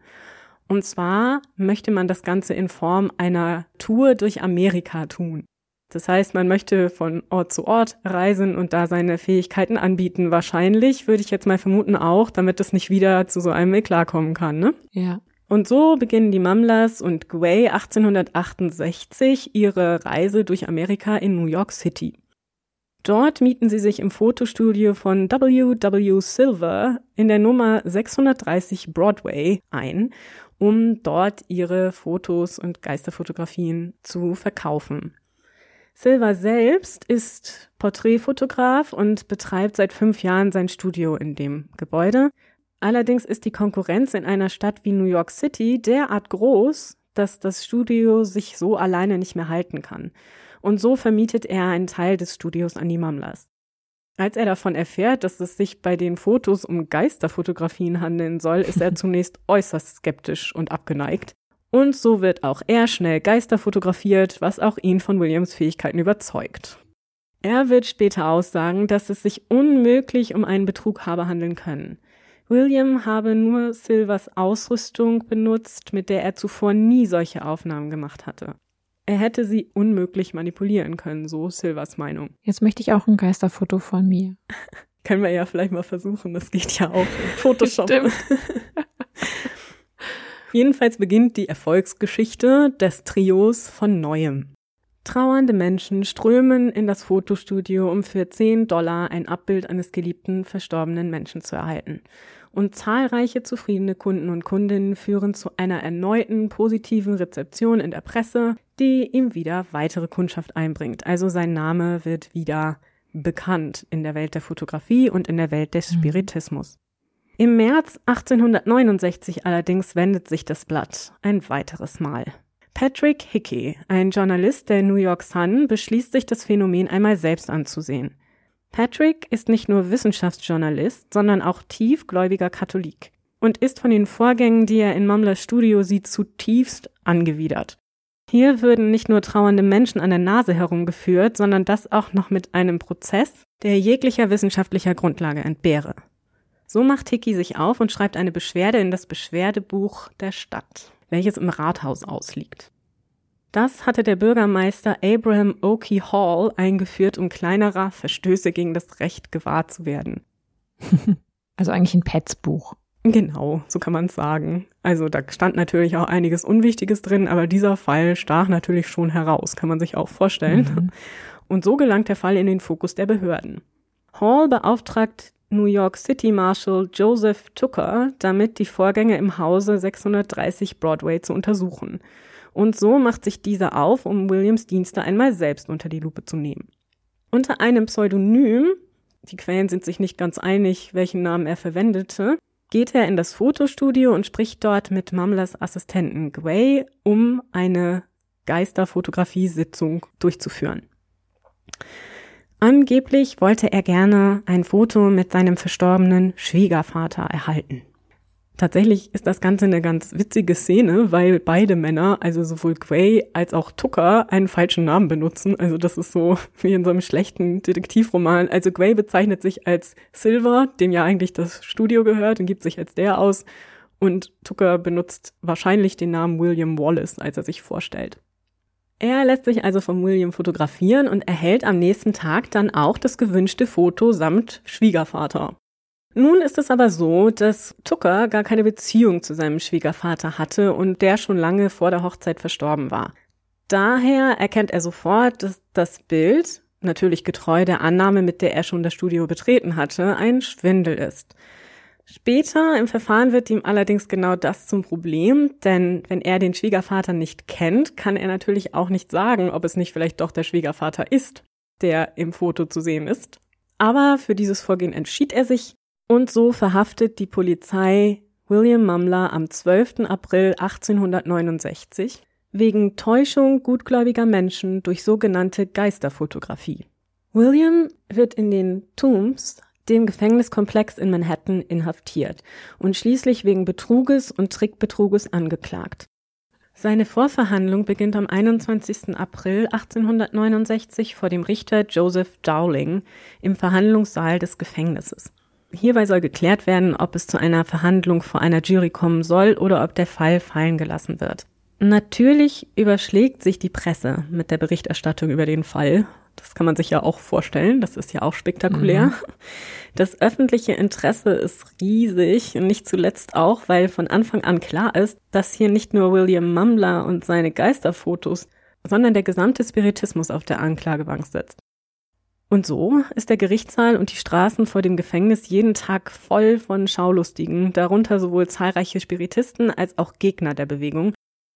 Und zwar möchte man das Ganze in Form einer Tour durch Amerika tun. Das heißt, man möchte von Ort zu Ort reisen und da seine Fähigkeiten anbieten. Wahrscheinlich würde ich jetzt mal vermuten auch, damit es nicht wieder zu so einem Eklat kommen kann, ne? Ja. Und so beginnen die Mamlas und Gway 1868 ihre Reise durch Amerika in New York City. Dort mieten sie sich im Fotostudio von W. W. Silver in der Nummer 630 Broadway ein, um dort ihre Fotos und Geisterfotografien zu verkaufen. Silver selbst ist Porträtfotograf und betreibt seit fünf Jahren sein Studio in dem Gebäude. Allerdings ist die Konkurrenz in einer Stadt wie New York City derart groß, dass das Studio sich so alleine nicht mehr halten kann. Und so vermietet er einen Teil des Studios an die Mamlas. Als er davon erfährt, dass es sich bei den Fotos um Geisterfotografien handeln soll, ist er zunächst äußerst skeptisch und abgeneigt. Und so wird auch er schnell Geister fotografiert, was auch ihn von Williams Fähigkeiten überzeugt. Er wird später aussagen, dass es sich unmöglich um einen Betrug habe handeln können. William habe nur Silvers Ausrüstung benutzt, mit der er zuvor nie solche Aufnahmen gemacht hatte. Er hätte sie unmöglich manipulieren können, so Silvers Meinung. Jetzt möchte ich auch ein Geisterfoto von mir. Können wir ja vielleicht mal versuchen, das geht ja auch. Photoshop. Jedenfalls beginnt die Erfolgsgeschichte des Trios von neuem. Trauernde Menschen strömen in das Fotostudio, um für 10 Dollar ein Abbild eines geliebten verstorbenen Menschen zu erhalten und zahlreiche zufriedene Kunden und Kundinnen führen zu einer erneuten positiven Rezeption in der Presse, die ihm wieder weitere Kundschaft einbringt. Also sein Name wird wieder bekannt in der Welt der Fotografie und in der Welt des mhm. Spiritismus. Im März 1869 allerdings wendet sich das Blatt ein weiteres Mal. Patrick Hickey, ein Journalist der New York Sun, beschließt sich das Phänomen einmal selbst anzusehen. Patrick ist nicht nur Wissenschaftsjournalist, sondern auch tiefgläubiger Katholik und ist von den Vorgängen, die er in Mamlers Studio sieht, zutiefst angewidert. Hier würden nicht nur trauernde Menschen an der Nase herumgeführt, sondern das auch noch mit einem Prozess, der jeglicher wissenschaftlicher Grundlage entbehre. So macht Hickey sich auf und schreibt eine Beschwerde in das Beschwerdebuch der Stadt, welches im Rathaus ausliegt. Das hatte der Bürgermeister Abraham Oakey Hall eingeführt, um kleinerer Verstöße gegen das Recht gewahr zu werden. Also eigentlich ein Petsbuch. Genau, so kann man es sagen. Also da stand natürlich auch einiges Unwichtiges drin, aber dieser Fall stach natürlich schon heraus, kann man sich auch vorstellen. Mhm. Und so gelangt der Fall in den Fokus der Behörden. Hall beauftragt New York City Marshal Joseph Tucker damit, die Vorgänge im Hause 630 Broadway zu untersuchen. Und so macht sich dieser auf, um Williams Dienste einmal selbst unter die Lupe zu nehmen. Unter einem Pseudonym, die Quellen sind sich nicht ganz einig, welchen Namen er verwendete, geht er in das Fotostudio und spricht dort mit Mamlas Assistenten Gway, um eine Geisterfotografie-Sitzung durchzuführen. Angeblich wollte er gerne ein Foto mit seinem verstorbenen Schwiegervater erhalten. Tatsächlich ist das Ganze eine ganz witzige Szene, weil beide Männer, also sowohl Gray als auch Tucker, einen falschen Namen benutzen. Also das ist so wie in so einem schlechten Detektivroman. Also Gray bezeichnet sich als Silver, dem ja eigentlich das Studio gehört, und gibt sich als der aus. und Tucker benutzt wahrscheinlich den Namen William Wallace, als er sich vorstellt. Er lässt sich also von William fotografieren und erhält am nächsten Tag dann auch das gewünschte Foto samt Schwiegervater. Nun ist es aber so, dass Tucker gar keine Beziehung zu seinem Schwiegervater hatte und der schon lange vor der Hochzeit verstorben war. Daher erkennt er sofort, dass das Bild, natürlich getreu der Annahme, mit der er schon das Studio betreten hatte, ein Schwindel ist. Später im Verfahren wird ihm allerdings genau das zum Problem, denn wenn er den Schwiegervater nicht kennt, kann er natürlich auch nicht sagen, ob es nicht vielleicht doch der Schwiegervater ist, der im Foto zu sehen ist. Aber für dieses Vorgehen entschied er sich und so verhaftet die Polizei William Mumler am 12. April 1869 wegen Täuschung gutgläubiger Menschen durch sogenannte Geisterfotografie. William wird in den Tombs dem Gefängniskomplex in Manhattan inhaftiert und schließlich wegen Betruges und Trickbetruges angeklagt. Seine Vorverhandlung beginnt am 21. April 1869 vor dem Richter Joseph Dowling im Verhandlungssaal des Gefängnisses. Hierbei soll geklärt werden, ob es zu einer Verhandlung vor einer Jury kommen soll oder ob der Fall fallen gelassen wird. Natürlich überschlägt sich die Presse mit der Berichterstattung über den Fall das kann man sich ja auch vorstellen. Das ist ja auch spektakulär. Mhm. Das öffentliche Interesse ist riesig und nicht zuletzt auch, weil von Anfang an klar ist, dass hier nicht nur William Mumler und seine Geisterfotos, sondern der gesamte Spiritismus auf der Anklagebank sitzt. Und so ist der Gerichtssaal und die Straßen vor dem Gefängnis jeden Tag voll von Schaulustigen, darunter sowohl zahlreiche Spiritisten als auch Gegner der Bewegung,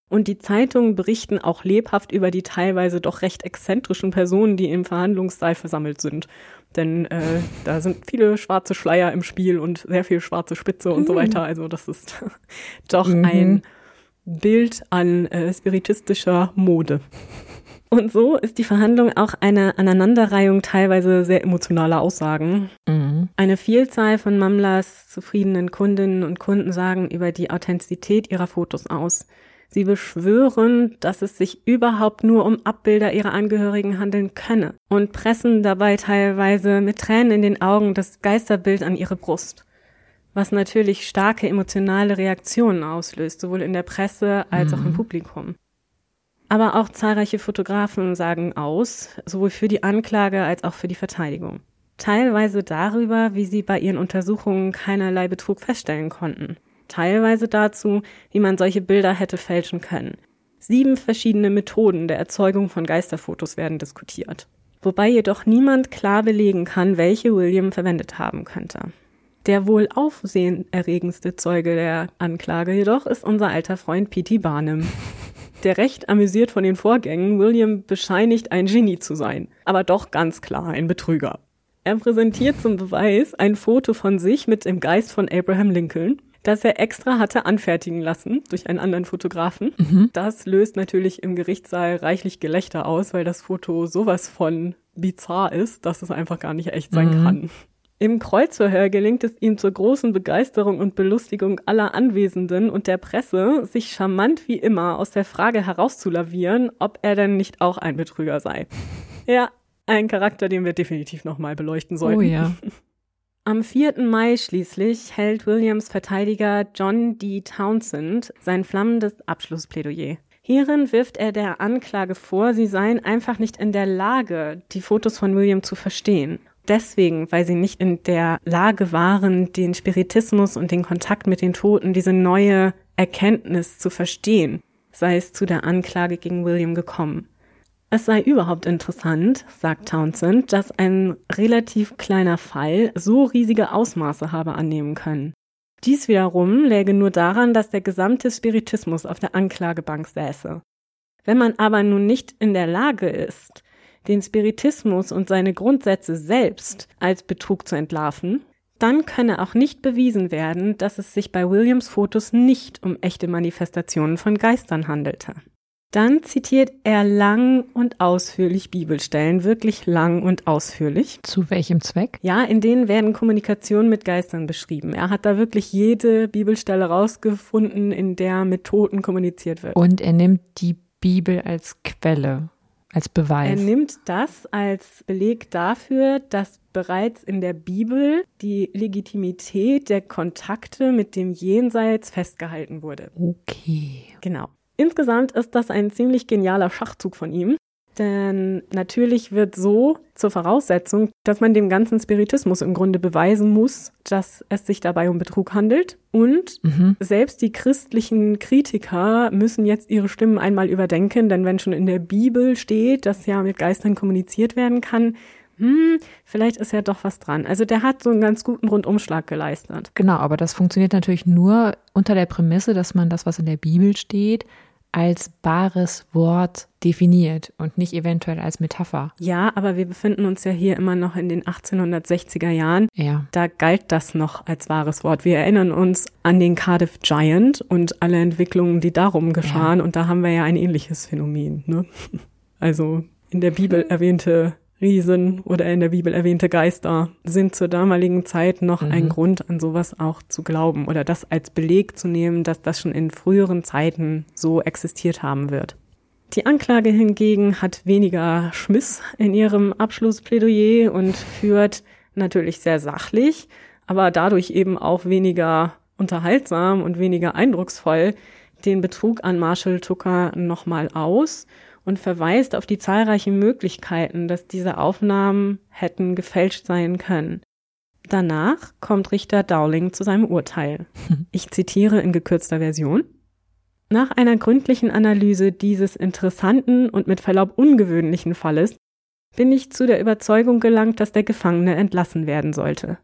und die Zeitungen berichten auch lebhaft über die teilweise doch recht exzentrischen Personen, die im Verhandlungssaal versammelt sind. Denn äh, da sind viele schwarze Schleier im Spiel und sehr viel schwarze Spitze und mhm. so weiter. Also das ist doch mhm. ein Bild an äh, spiritistischer Mode. Und so ist die Verhandlung auch eine Aneinanderreihung teilweise sehr emotionaler Aussagen. Mhm. Eine Vielzahl von Mamlas zufriedenen Kundinnen und Kunden sagen über die Authentizität ihrer Fotos aus. Sie beschwören, dass es sich überhaupt nur um Abbilder ihrer Angehörigen handeln könne und pressen dabei teilweise mit Tränen in den Augen das Geisterbild an ihre Brust. Was natürlich starke emotionale Reaktionen auslöst, sowohl in der Presse als mhm. auch im mhm. Publikum. Aber auch zahlreiche Fotografen sagen aus, sowohl für die Anklage als auch für die Verteidigung. Teilweise darüber, wie sie bei ihren Untersuchungen keinerlei Betrug feststellen konnten teilweise dazu, wie man solche Bilder hätte fälschen können. Sieben verschiedene Methoden der Erzeugung von Geisterfotos werden diskutiert. Wobei jedoch niemand klar belegen kann, welche William verwendet haben könnte. Der wohl aufsehenerregendste Zeuge der Anklage jedoch ist unser alter Freund P.T. Barnum. Der recht amüsiert von den Vorgängen William bescheinigt ein Genie zu sein, aber doch ganz klar ein Betrüger. Er präsentiert zum Beweis ein Foto von sich mit dem Geist von Abraham Lincoln das er extra hatte anfertigen lassen durch einen anderen Fotografen. Mhm. Das löst natürlich im Gerichtssaal reichlich Gelächter aus, weil das Foto sowas von bizarr ist, dass es einfach gar nicht echt sein mhm. kann. Im Kreuzverhör gelingt es ihm zur großen Begeisterung und Belustigung aller Anwesenden und der Presse, sich charmant wie immer aus der Frage herauszulavieren, ob er denn nicht auch ein Betrüger sei. Ja, ein Charakter, den wir definitiv nochmal beleuchten sollten. Oh ja. Am 4. Mai schließlich hält Williams Verteidiger John D. Townsend sein flammendes Abschlussplädoyer. Hierin wirft er der Anklage vor, sie seien einfach nicht in der Lage, die Fotos von William zu verstehen. Deswegen, weil sie nicht in der Lage waren, den Spiritismus und den Kontakt mit den Toten, diese neue Erkenntnis zu verstehen, sei es zu der Anklage gegen William gekommen. Es sei überhaupt interessant, sagt Townsend, dass ein relativ kleiner Fall so riesige Ausmaße habe annehmen können. Dies wiederum läge nur daran, dass der gesamte Spiritismus auf der Anklagebank säße. Wenn man aber nun nicht in der Lage ist, den Spiritismus und seine Grundsätze selbst als Betrug zu entlarven, dann könne auch nicht bewiesen werden, dass es sich bei Williams Fotos nicht um echte Manifestationen von Geistern handelte. Dann zitiert er lang und ausführlich Bibelstellen, wirklich lang und ausführlich. Zu welchem Zweck? Ja, in denen werden Kommunikationen mit Geistern beschrieben. Er hat da wirklich jede Bibelstelle rausgefunden, in der mit Toten kommuniziert wird. Und er nimmt die Bibel als Quelle. als Beweis. Er nimmt das als Beleg dafür, dass bereits in der Bibel die Legitimität der Kontakte mit dem Jenseits festgehalten wurde. Okay. Genau. Insgesamt ist das ein ziemlich genialer Schachzug von ihm. Denn natürlich wird so zur Voraussetzung, dass man dem ganzen Spiritismus im Grunde beweisen muss, dass es sich dabei um Betrug handelt. Und mhm. selbst die christlichen Kritiker müssen jetzt ihre Stimmen einmal überdenken, denn wenn schon in der Bibel steht, dass ja mit Geistern kommuniziert werden kann, hm, vielleicht ist ja doch was dran. Also der hat so einen ganz guten Rundumschlag geleistet. Genau, aber das funktioniert natürlich nur unter der Prämisse, dass man das, was in der Bibel steht, als bares Wort definiert und nicht eventuell als Metapher. Ja, aber wir befinden uns ja hier immer noch in den 1860er Jahren. Ja. Da galt das noch als wahres Wort. Wir erinnern uns an den Cardiff Giant und alle Entwicklungen, die darum geschahen. Ja. Und da haben wir ja ein ähnliches Phänomen. Ne? Also in der Bibel erwähnte Riesen oder in der Bibel erwähnte Geister sind zur damaligen Zeit noch mhm. ein Grund, an sowas auch zu glauben oder das als Beleg zu nehmen, dass das schon in früheren Zeiten so existiert haben wird. Die Anklage hingegen hat weniger Schmiss in ihrem Abschlussplädoyer und führt natürlich sehr sachlich, aber dadurch eben auch weniger unterhaltsam und weniger eindrucksvoll den Betrug an Marshall Tucker nochmal aus und verweist auf die zahlreichen Möglichkeiten, dass diese Aufnahmen hätten gefälscht sein können. Danach kommt Richter Dowling zu seinem Urteil. Ich zitiere in gekürzter Version. Nach einer gründlichen Analyse dieses interessanten und mit Verlaub ungewöhnlichen Falles bin ich zu der Überzeugung gelangt, dass der Gefangene entlassen werden sollte.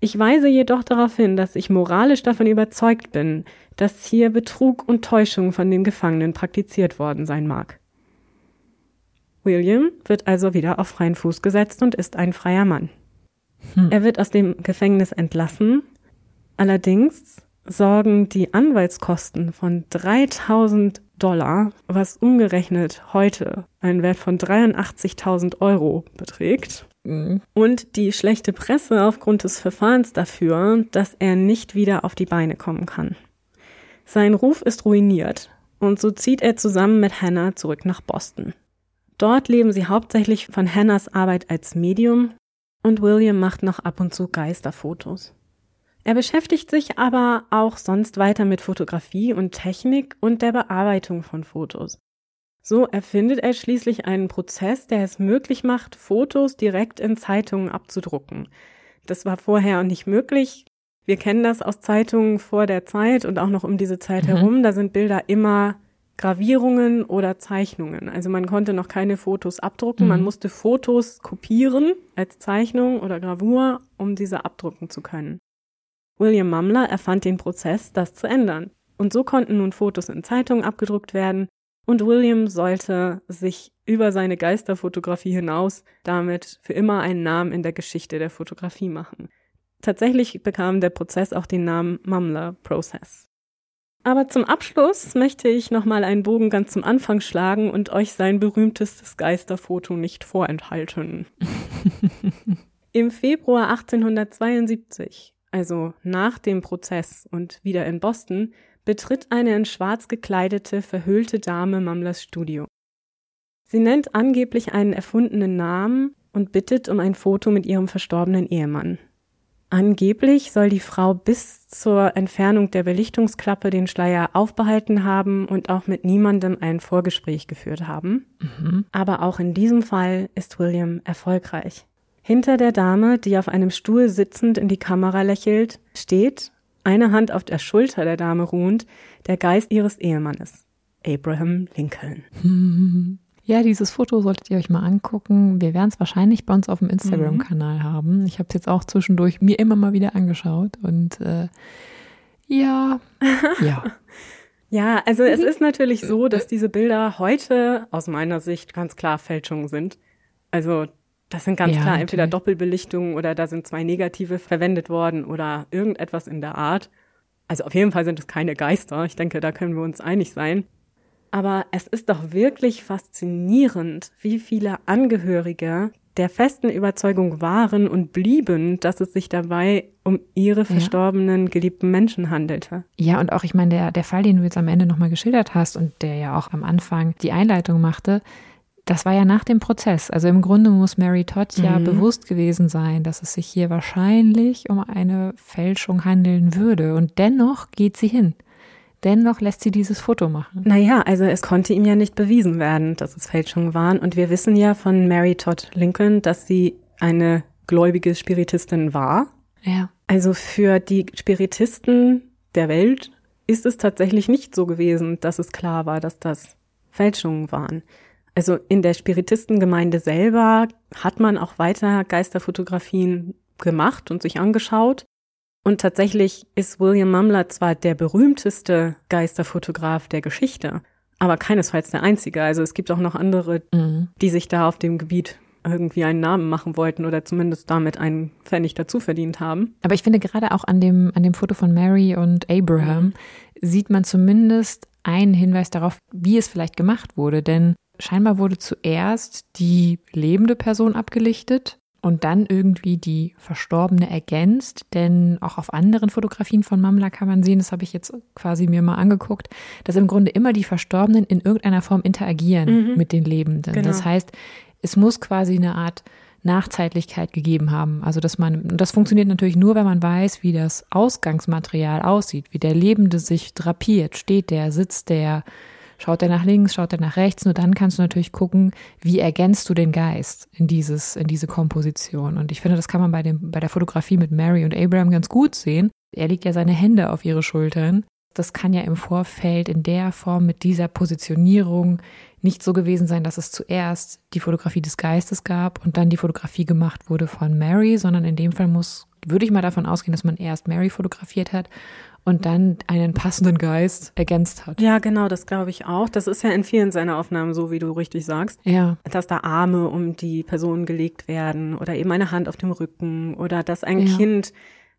Ich weise jedoch darauf hin, dass ich moralisch davon überzeugt bin, dass hier Betrug und Täuschung von den Gefangenen praktiziert worden sein mag. William wird also wieder auf freien Fuß gesetzt und ist ein freier Mann. Hm. Er wird aus dem Gefängnis entlassen. Allerdings sorgen die Anwaltskosten von 3000 Dollar, was umgerechnet heute einen Wert von 83.000 Euro beträgt, mhm. und die schlechte Presse aufgrund des Verfahrens dafür, dass er nicht wieder auf die Beine kommen kann. Sein Ruf ist ruiniert und so zieht er zusammen mit Hannah zurück nach Boston. Dort leben sie hauptsächlich von Hannahs Arbeit als Medium und William macht noch ab und zu Geisterfotos. Er beschäftigt sich aber auch sonst weiter mit Fotografie und Technik und der Bearbeitung von Fotos. So erfindet er schließlich einen Prozess, der es möglich macht, Fotos direkt in Zeitungen abzudrucken. Das war vorher nicht möglich. Wir kennen das aus Zeitungen vor der Zeit und auch noch um diese Zeit mhm. herum. Da sind Bilder immer Gravierungen oder Zeichnungen. Also man konnte noch keine Fotos abdrucken, mhm. man musste Fotos kopieren als Zeichnung oder Gravur, um diese abdrucken zu können. William Mumler erfand den Prozess, das zu ändern. Und so konnten nun Fotos in Zeitungen abgedruckt werden und William sollte sich über seine Geisterfotografie hinaus damit für immer einen Namen in der Geschichte der Fotografie machen. Tatsächlich bekam der Prozess auch den Namen Mumler Process. Aber zum Abschluss möchte ich nochmal einen Bogen ganz zum Anfang schlagen und euch sein berühmtestes Geisterfoto nicht vorenthalten. Im Februar 1872, also nach dem Prozess und wieder in Boston, betritt eine in schwarz gekleidete, verhüllte Dame Mamlers Studio. Sie nennt angeblich einen erfundenen Namen und bittet um ein Foto mit ihrem verstorbenen Ehemann. Angeblich soll die Frau bis zur Entfernung der Belichtungsklappe den Schleier aufbehalten haben und auch mit niemandem ein Vorgespräch geführt haben. Mhm. Aber auch in diesem Fall ist William erfolgreich. Hinter der Dame, die auf einem Stuhl sitzend in die Kamera lächelt, steht, eine Hand auf der Schulter der Dame ruhend, der Geist ihres Ehemannes, Abraham Lincoln. Mhm. Ja, dieses Foto solltet ihr euch mal angucken. Wir werden es wahrscheinlich bei uns auf dem Instagram-Kanal mhm. haben. Ich habe es jetzt auch zwischendurch mir immer mal wieder angeschaut und äh, ja, ja. ja, also es ist natürlich so, dass diese Bilder heute aus meiner Sicht ganz klar Fälschungen sind. Also das sind ganz ja, klar entweder Doppelbelichtungen oder da sind zwei Negative verwendet worden oder irgendetwas in der Art. Also auf jeden Fall sind es keine Geister. Ich denke, da können wir uns einig sein. Aber es ist doch wirklich faszinierend, wie viele Angehörige der festen Überzeugung waren und blieben, dass es sich dabei um ihre verstorbenen, ja. geliebten Menschen handelte. Ja, und auch, ich meine, der, der Fall, den du jetzt am Ende nochmal geschildert hast und der ja auch am Anfang die Einleitung machte, das war ja nach dem Prozess. Also im Grunde muss Mary Todd ja Mhm. bewusst gewesen sein, dass es sich hier wahrscheinlich um eine Fälschung handeln würde. Und dennoch geht sie hin. Dennoch lässt sie dieses Foto machen. Naja, also es konnte ihm ja nicht bewiesen werden, dass es Fälschungen waren. Und wir wissen ja von Mary Todd Lincoln, dass sie eine gläubige Spiritistin war. Ja. Also für die Spiritisten der Welt ist es tatsächlich nicht so gewesen, dass es klar war, dass das Fälschungen waren. Also in der Spiritistengemeinde selber hat man auch weiter Geisterfotografien gemacht und sich angeschaut. Und tatsächlich ist William Mumler zwar der berühmteste Geisterfotograf der Geschichte, aber keinesfalls der einzige. Also es gibt auch noch andere, Mhm. die sich da auf dem Gebiet irgendwie einen Namen machen wollten oder zumindest damit einen Pfennig dazu verdient haben. Aber ich finde gerade auch an dem, an dem Foto von Mary und Abraham sieht man zumindest einen Hinweis darauf, wie es vielleicht gemacht wurde. Denn scheinbar wurde zuerst die lebende Person abgelichtet und dann irgendwie die Verstorbene ergänzt. Denn auch auf anderen Fotografien von Mamla kann man sehen, das habe ich jetzt quasi mir mal angeguckt, dass im Grunde immer die Verstorbenen in irgendeiner Form interagieren Mhm. mit den Lebenden. Genau. Das heißt, es muss quasi eine Art Nachzeitlichkeit gegeben haben. Also dass man, und das funktioniert natürlich nur, wenn man weiß, wie das Ausgangsmaterial aussieht, wie der Lebende sich drapiert, steht der, sitzt der, schaut der nach links, schaut der nach rechts. Nur dann kannst du natürlich gucken, wie ergänzt du den Geist in dieses, in diese Komposition. Und ich finde, das kann man bei dem, bei der Fotografie mit Mary und Abraham ganz gut sehen. Er legt ja seine Hände auf ihre Schultern. Das kann ja im Vorfeld in der Form mit dieser Positionierung nicht so gewesen sein, dass es zuerst die Fotografie des Geistes gab und dann die Fotografie gemacht wurde von Mary, sondern in dem Fall muss, würde ich mal davon ausgehen, dass man erst Mary fotografiert hat und dann einen passenden Geist ergänzt hat. Ja, genau, das glaube ich auch. Das ist ja in vielen seiner Aufnahmen so, wie du richtig sagst, Ja, dass da Arme um die Person gelegt werden oder eben eine Hand auf dem Rücken oder dass ein Ja. Kind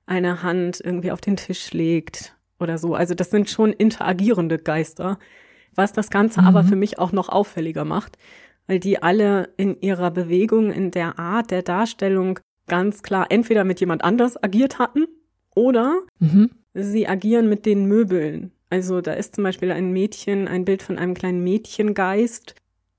eine Hand irgendwie auf den Tisch legt oder so. Also das sind schon interagierende Geister, was das Ganze Mhm. aber für mich auch noch auffälliger macht, weil die alle in ihrer Bewegung, in der Art der Darstellung ganz klar entweder mit jemand anders agiert hatten oder mhm. Sie agieren mit den Möbeln. Also da ist zum Beispiel ein Mädchen, ein Bild von einem kleinen Mädchengeist,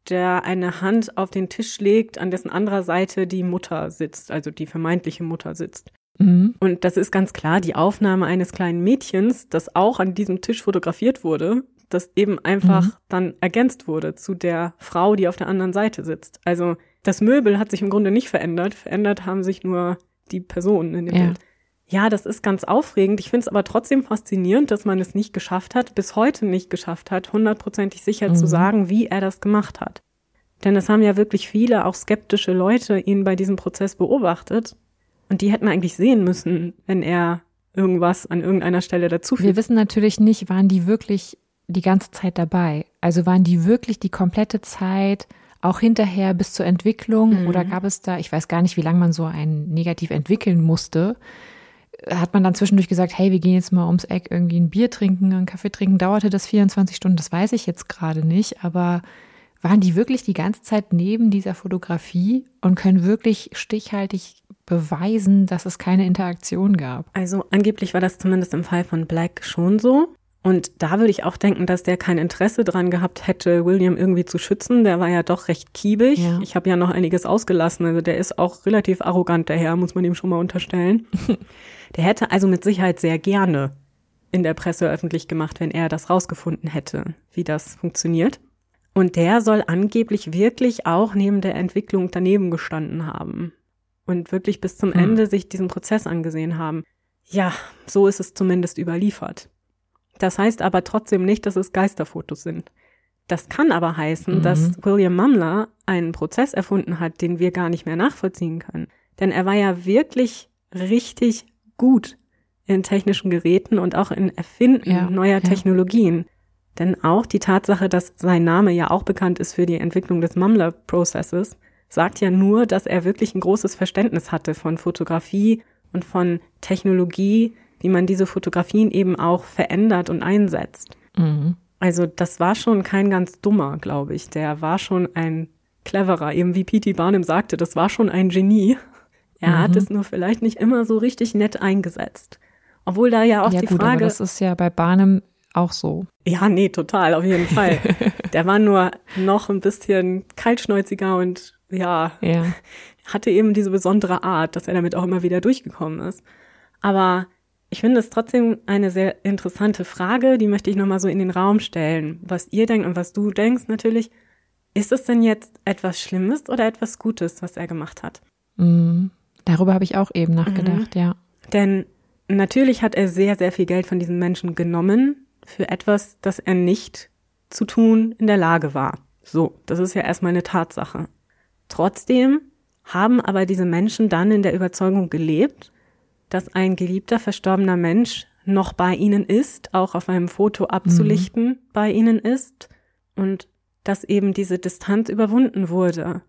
der eine Hand auf den Tisch legt, an dessen anderer Seite die Mutter sitzt, also die vermeintliche Mutter sitzt. Mhm. Und das ist ganz klar die Aufnahme eines kleinen Mädchens, das auch an diesem Tisch fotografiert wurde, das eben einfach Mhm. dann ergänzt wurde zu der Frau, die auf der anderen Seite sitzt. Also das Möbel hat sich im Grunde nicht verändert, verändert haben sich nur die Personen in dem Ja. Bild. Ja, das ist ganz aufregend. Ich finde es aber trotzdem faszinierend, dass man es nicht geschafft hat, bis heute nicht geschafft hat, hundertprozentig sicher zu Mhm. sagen, wie er das gemacht hat. Denn es haben ja wirklich viele, auch skeptische Leute, ihn bei diesem Prozess beobachtet. Und die hätten eigentlich sehen müssen, wenn er irgendwas an irgendeiner Stelle Wir dazufügt. wissen natürlich nicht, waren die wirklich die ganze Zeit dabei? Also waren die wirklich die komplette Zeit auch hinterher bis zur Entwicklung Mhm. oder gab es da, ich weiß gar nicht, wie lange man so ein negativ entwickeln musste. Hat man dann zwischendurch gesagt, hey, wir gehen jetzt mal ums Eck irgendwie ein Bier trinken, einen Kaffee trinken, dauerte das 24 Stunden, das weiß ich jetzt gerade nicht, aber waren die wirklich die ganze Zeit neben dieser Fotografie und können wirklich stichhaltig beweisen, dass es keine Interaktion gab? Also angeblich war das zumindest im Fall von Black schon so. Und da würde ich auch denken, dass der kein Interesse dran gehabt hätte, William irgendwie zu schützen. Der war ja doch recht kiebig. Ja. Ich habe ja noch einiges ausgelassen. Also der ist auch relativ arrogant daher, muss man ihm schon mal unterstellen. der hätte also mit Sicherheit sehr gerne in der Presse öffentlich gemacht, wenn er das rausgefunden hätte, wie das funktioniert. Und der soll angeblich wirklich auch neben der Entwicklung daneben gestanden haben und wirklich bis zum Hm. Ende sich diesen Prozess angesehen haben. Ja, so ist es zumindest überliefert. Das heißt aber trotzdem nicht, dass es Geisterfotos sind. Das kann aber heißen, Mhm. dass William Mumler einen Prozess erfunden hat, den wir gar nicht mehr nachvollziehen können. Denn er war ja wirklich richtig gut in technischen Geräten und auch in Erfinden Ja, neuer ja. Technologien. Denn auch die Tatsache, dass sein Name ja auch bekannt ist für die Entwicklung des Mumler-Prozesses, sagt ja nur, dass er wirklich ein großes Verständnis hatte von Fotografie und von Technologie, wie man diese Fotografien eben auch verändert und einsetzt. Mhm. Also das war schon kein ganz dummer, glaube ich. Der war schon ein cleverer, eben wie P.T. Barnum sagte, das war schon ein Genie. Er Mhm. hat es nur vielleicht nicht immer so richtig nett eingesetzt. Obwohl da ja auch ja die gut, aber Frage, das ist ja bei Barnum auch so. ja, nee, total, auf jeden Fall. Der war nur noch ein bisschen kaltschnäuziger und ja, Ja. hatte eben diese besondere Art, dass er damit auch immer wieder durchgekommen ist. Aber ich finde es trotzdem eine sehr interessante Frage, die möchte ich nochmal so in den Raum stellen. Was ihr denkt und was du denkst natürlich, ist es denn jetzt etwas Schlimmes oder etwas Gutes, was er gemacht hat? Mhm. Darüber habe ich auch eben nachgedacht, ja. Denn natürlich hat er sehr, sehr viel Geld von diesen Menschen genommen für etwas, das er nicht zu tun in der Lage war. So, das ist ja erstmal eine Tatsache. Trotzdem haben aber diese Menschen dann in der Überzeugung gelebt, dass ein geliebter, verstorbener Mensch noch bei ihnen ist, auch auf einem Foto abzulichten bei ihnen ist und dass eben diese Distanz überwunden wurde.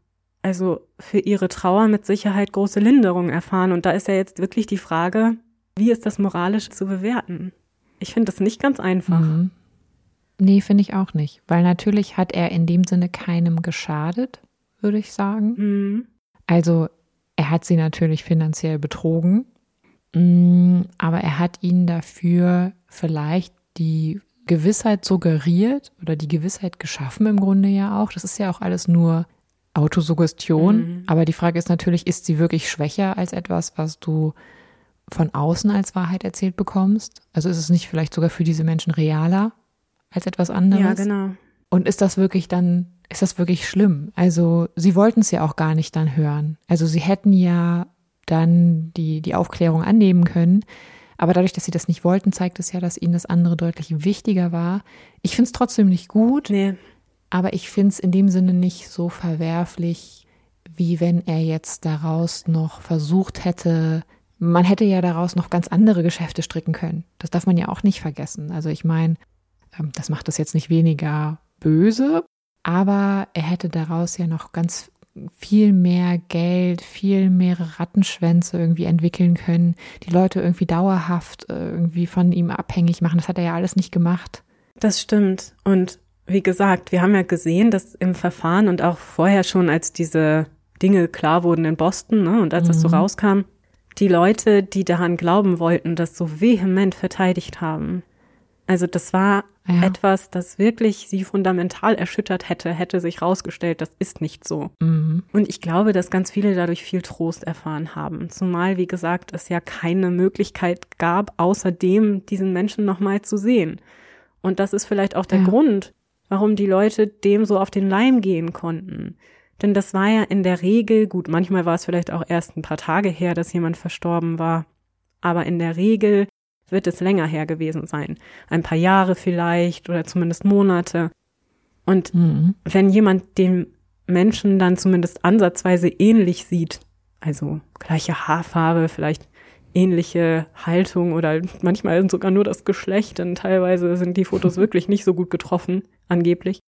Also für ihre Trauer mit Sicherheit große Linderung erfahren. Und da ist ja jetzt wirklich die Frage, wie ist das moralisch zu bewerten? Ich finde das nicht ganz einfach. Mhm. Nee, finde ich auch nicht. Weil natürlich hat er in dem Sinne keinem geschadet, würde ich sagen. Mhm. Also er hat sie natürlich finanziell betrogen, Mm, aber er hat ihnen dafür vielleicht die Gewissheit suggeriert oder die Gewissheit geschaffen im Grunde ja auch. Das ist ja auch alles nur Autosuggestion. Mhm. Aber die Frage ist natürlich, ist sie wirklich schwächer als etwas, was du von außen als Wahrheit erzählt bekommst? Also ist es nicht vielleicht sogar für diese Menschen realer als etwas anderes? Ja, genau. Und ist das wirklich dann, ist das wirklich schlimm? Also sie wollten es ja auch gar nicht dann hören. Also sie hätten ja dann die, die Aufklärung annehmen können. Aber dadurch, dass sie das nicht wollten, zeigt es ja, dass ihnen das andere deutlich wichtiger war. Ich finde es trotzdem nicht gut, Nee, aber ich finde es in dem Sinne nicht so verwerflich, wie wenn er jetzt daraus noch versucht hätte, man hätte ja daraus noch ganz andere Geschäfte stricken können. Das darf man ja auch nicht vergessen. Also ich meine, ähm, das macht es jetzt nicht weniger böse, aber er hätte daraus ja noch ganz viel mehr Geld, viel mehr Rattenschwänze irgendwie entwickeln können, die Leute irgendwie dauerhaft äh, irgendwie von ihm abhängig machen. Das hat er ja alles nicht gemacht. das stimmt. Und wie gesagt, wir haben ja gesehen, dass im Verfahren und auch vorher schon, als diese Dinge klar wurden in Boston, ne, und als das so Mhm. rauskam, die Leute, die daran glauben wollten, das so vehement verteidigt haben. Also das war Ja. etwas, das wirklich sie fundamental erschüttert hätte, hätte sich rausgestellt, das ist nicht so. Mhm. Und ich glaube, dass ganz viele dadurch viel Trost erfahren haben. Zumal, wie gesagt, es ja keine Möglichkeit gab, außerdem diesen Menschen nochmal zu sehen. Und das ist vielleicht auch der Ja. Grund, warum die Leute dem so auf den Leim gehen konnten. Denn das war ja in der Regel, gut, manchmal war es vielleicht auch erst ein paar Tage her, dass jemand verstorben war. Aber in der Regel wird es länger her gewesen sein. Ein paar Jahre vielleicht oder zumindest Monate. Und Mhm. wenn jemand dem Menschen dann zumindest ansatzweise ähnlich sieht, also gleiche Haarfarbe, vielleicht ähnliche Haltung oder manchmal sogar nur das Geschlecht, denn teilweise sind die Fotos wirklich nicht so gut getroffen, angeblich,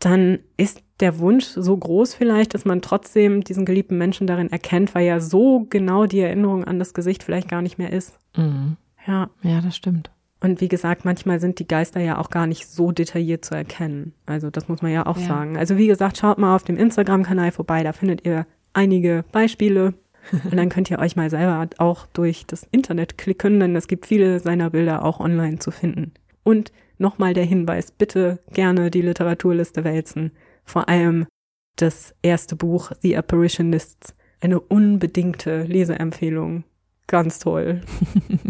dann ist der Wunsch so groß vielleicht, dass man trotzdem diesen geliebten Menschen darin erkennt, weil ja so genau die Erinnerung an das Gesicht vielleicht gar nicht mehr ist. Mhm. Ja, Ja, das stimmt. und wie gesagt, manchmal sind die Geister ja auch gar nicht so detailliert zu erkennen. Also das muss man ja auch Ja. sagen. Also wie gesagt, schaut mal auf dem Instagram-Kanal vorbei, da findet ihr einige Beispiele. Und dann könnt ihr euch mal selber auch durch das Internet klicken, denn es gibt viele seiner Bilder auch online zu finden. Und nochmal der Hinweis, bitte gerne die Literaturliste wälzen. Vor allem das erste Buch, The Apparitionists. Eine unbedingte Leseempfehlung. Ganz toll.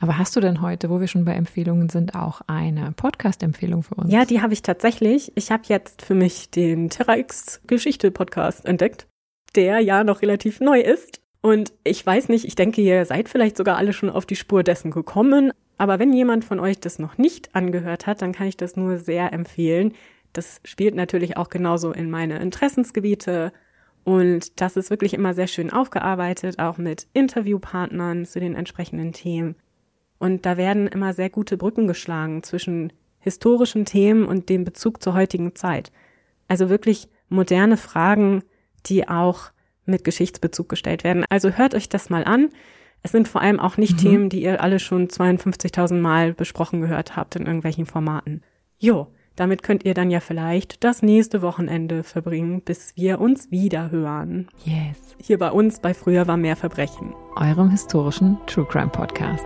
Aber hast du denn heute, wo wir schon bei Empfehlungen sind, auch eine Podcast-Empfehlung für uns? Ja, die habe ich tatsächlich. Ich habe jetzt für mich den Terra X Geschichte Podcast entdeckt, der ja noch relativ neu ist. Und ich weiß nicht, ich denke, ihr seid vielleicht sogar alle schon auf die Spur dessen gekommen. Aber wenn jemand von euch das noch nicht angehört hat, dann kann ich das nur sehr empfehlen. Das spielt natürlich auch genauso in meine Interessensgebiete. Und das ist wirklich immer sehr schön aufgearbeitet, auch mit Interviewpartnern zu den entsprechenden Themen. Und da werden immer sehr gute Brücken geschlagen zwischen historischen Themen und dem Bezug zur heutigen Zeit. Also wirklich moderne Fragen, die auch mit Geschichtsbezug gestellt werden. Also hört euch das mal an. Es sind vor allem auch nicht Mhm. Themen, die ihr alle schon 52.000 Mal besprochen gehört habt in irgendwelchen Formaten. Jo, damit könnt ihr dann ja vielleicht das nächste Wochenende verbringen, bis wir uns wieder hören. Yes. Hier bei uns bei Früher war mehr Verbrechen. Eurem historischen True Crime Podcast.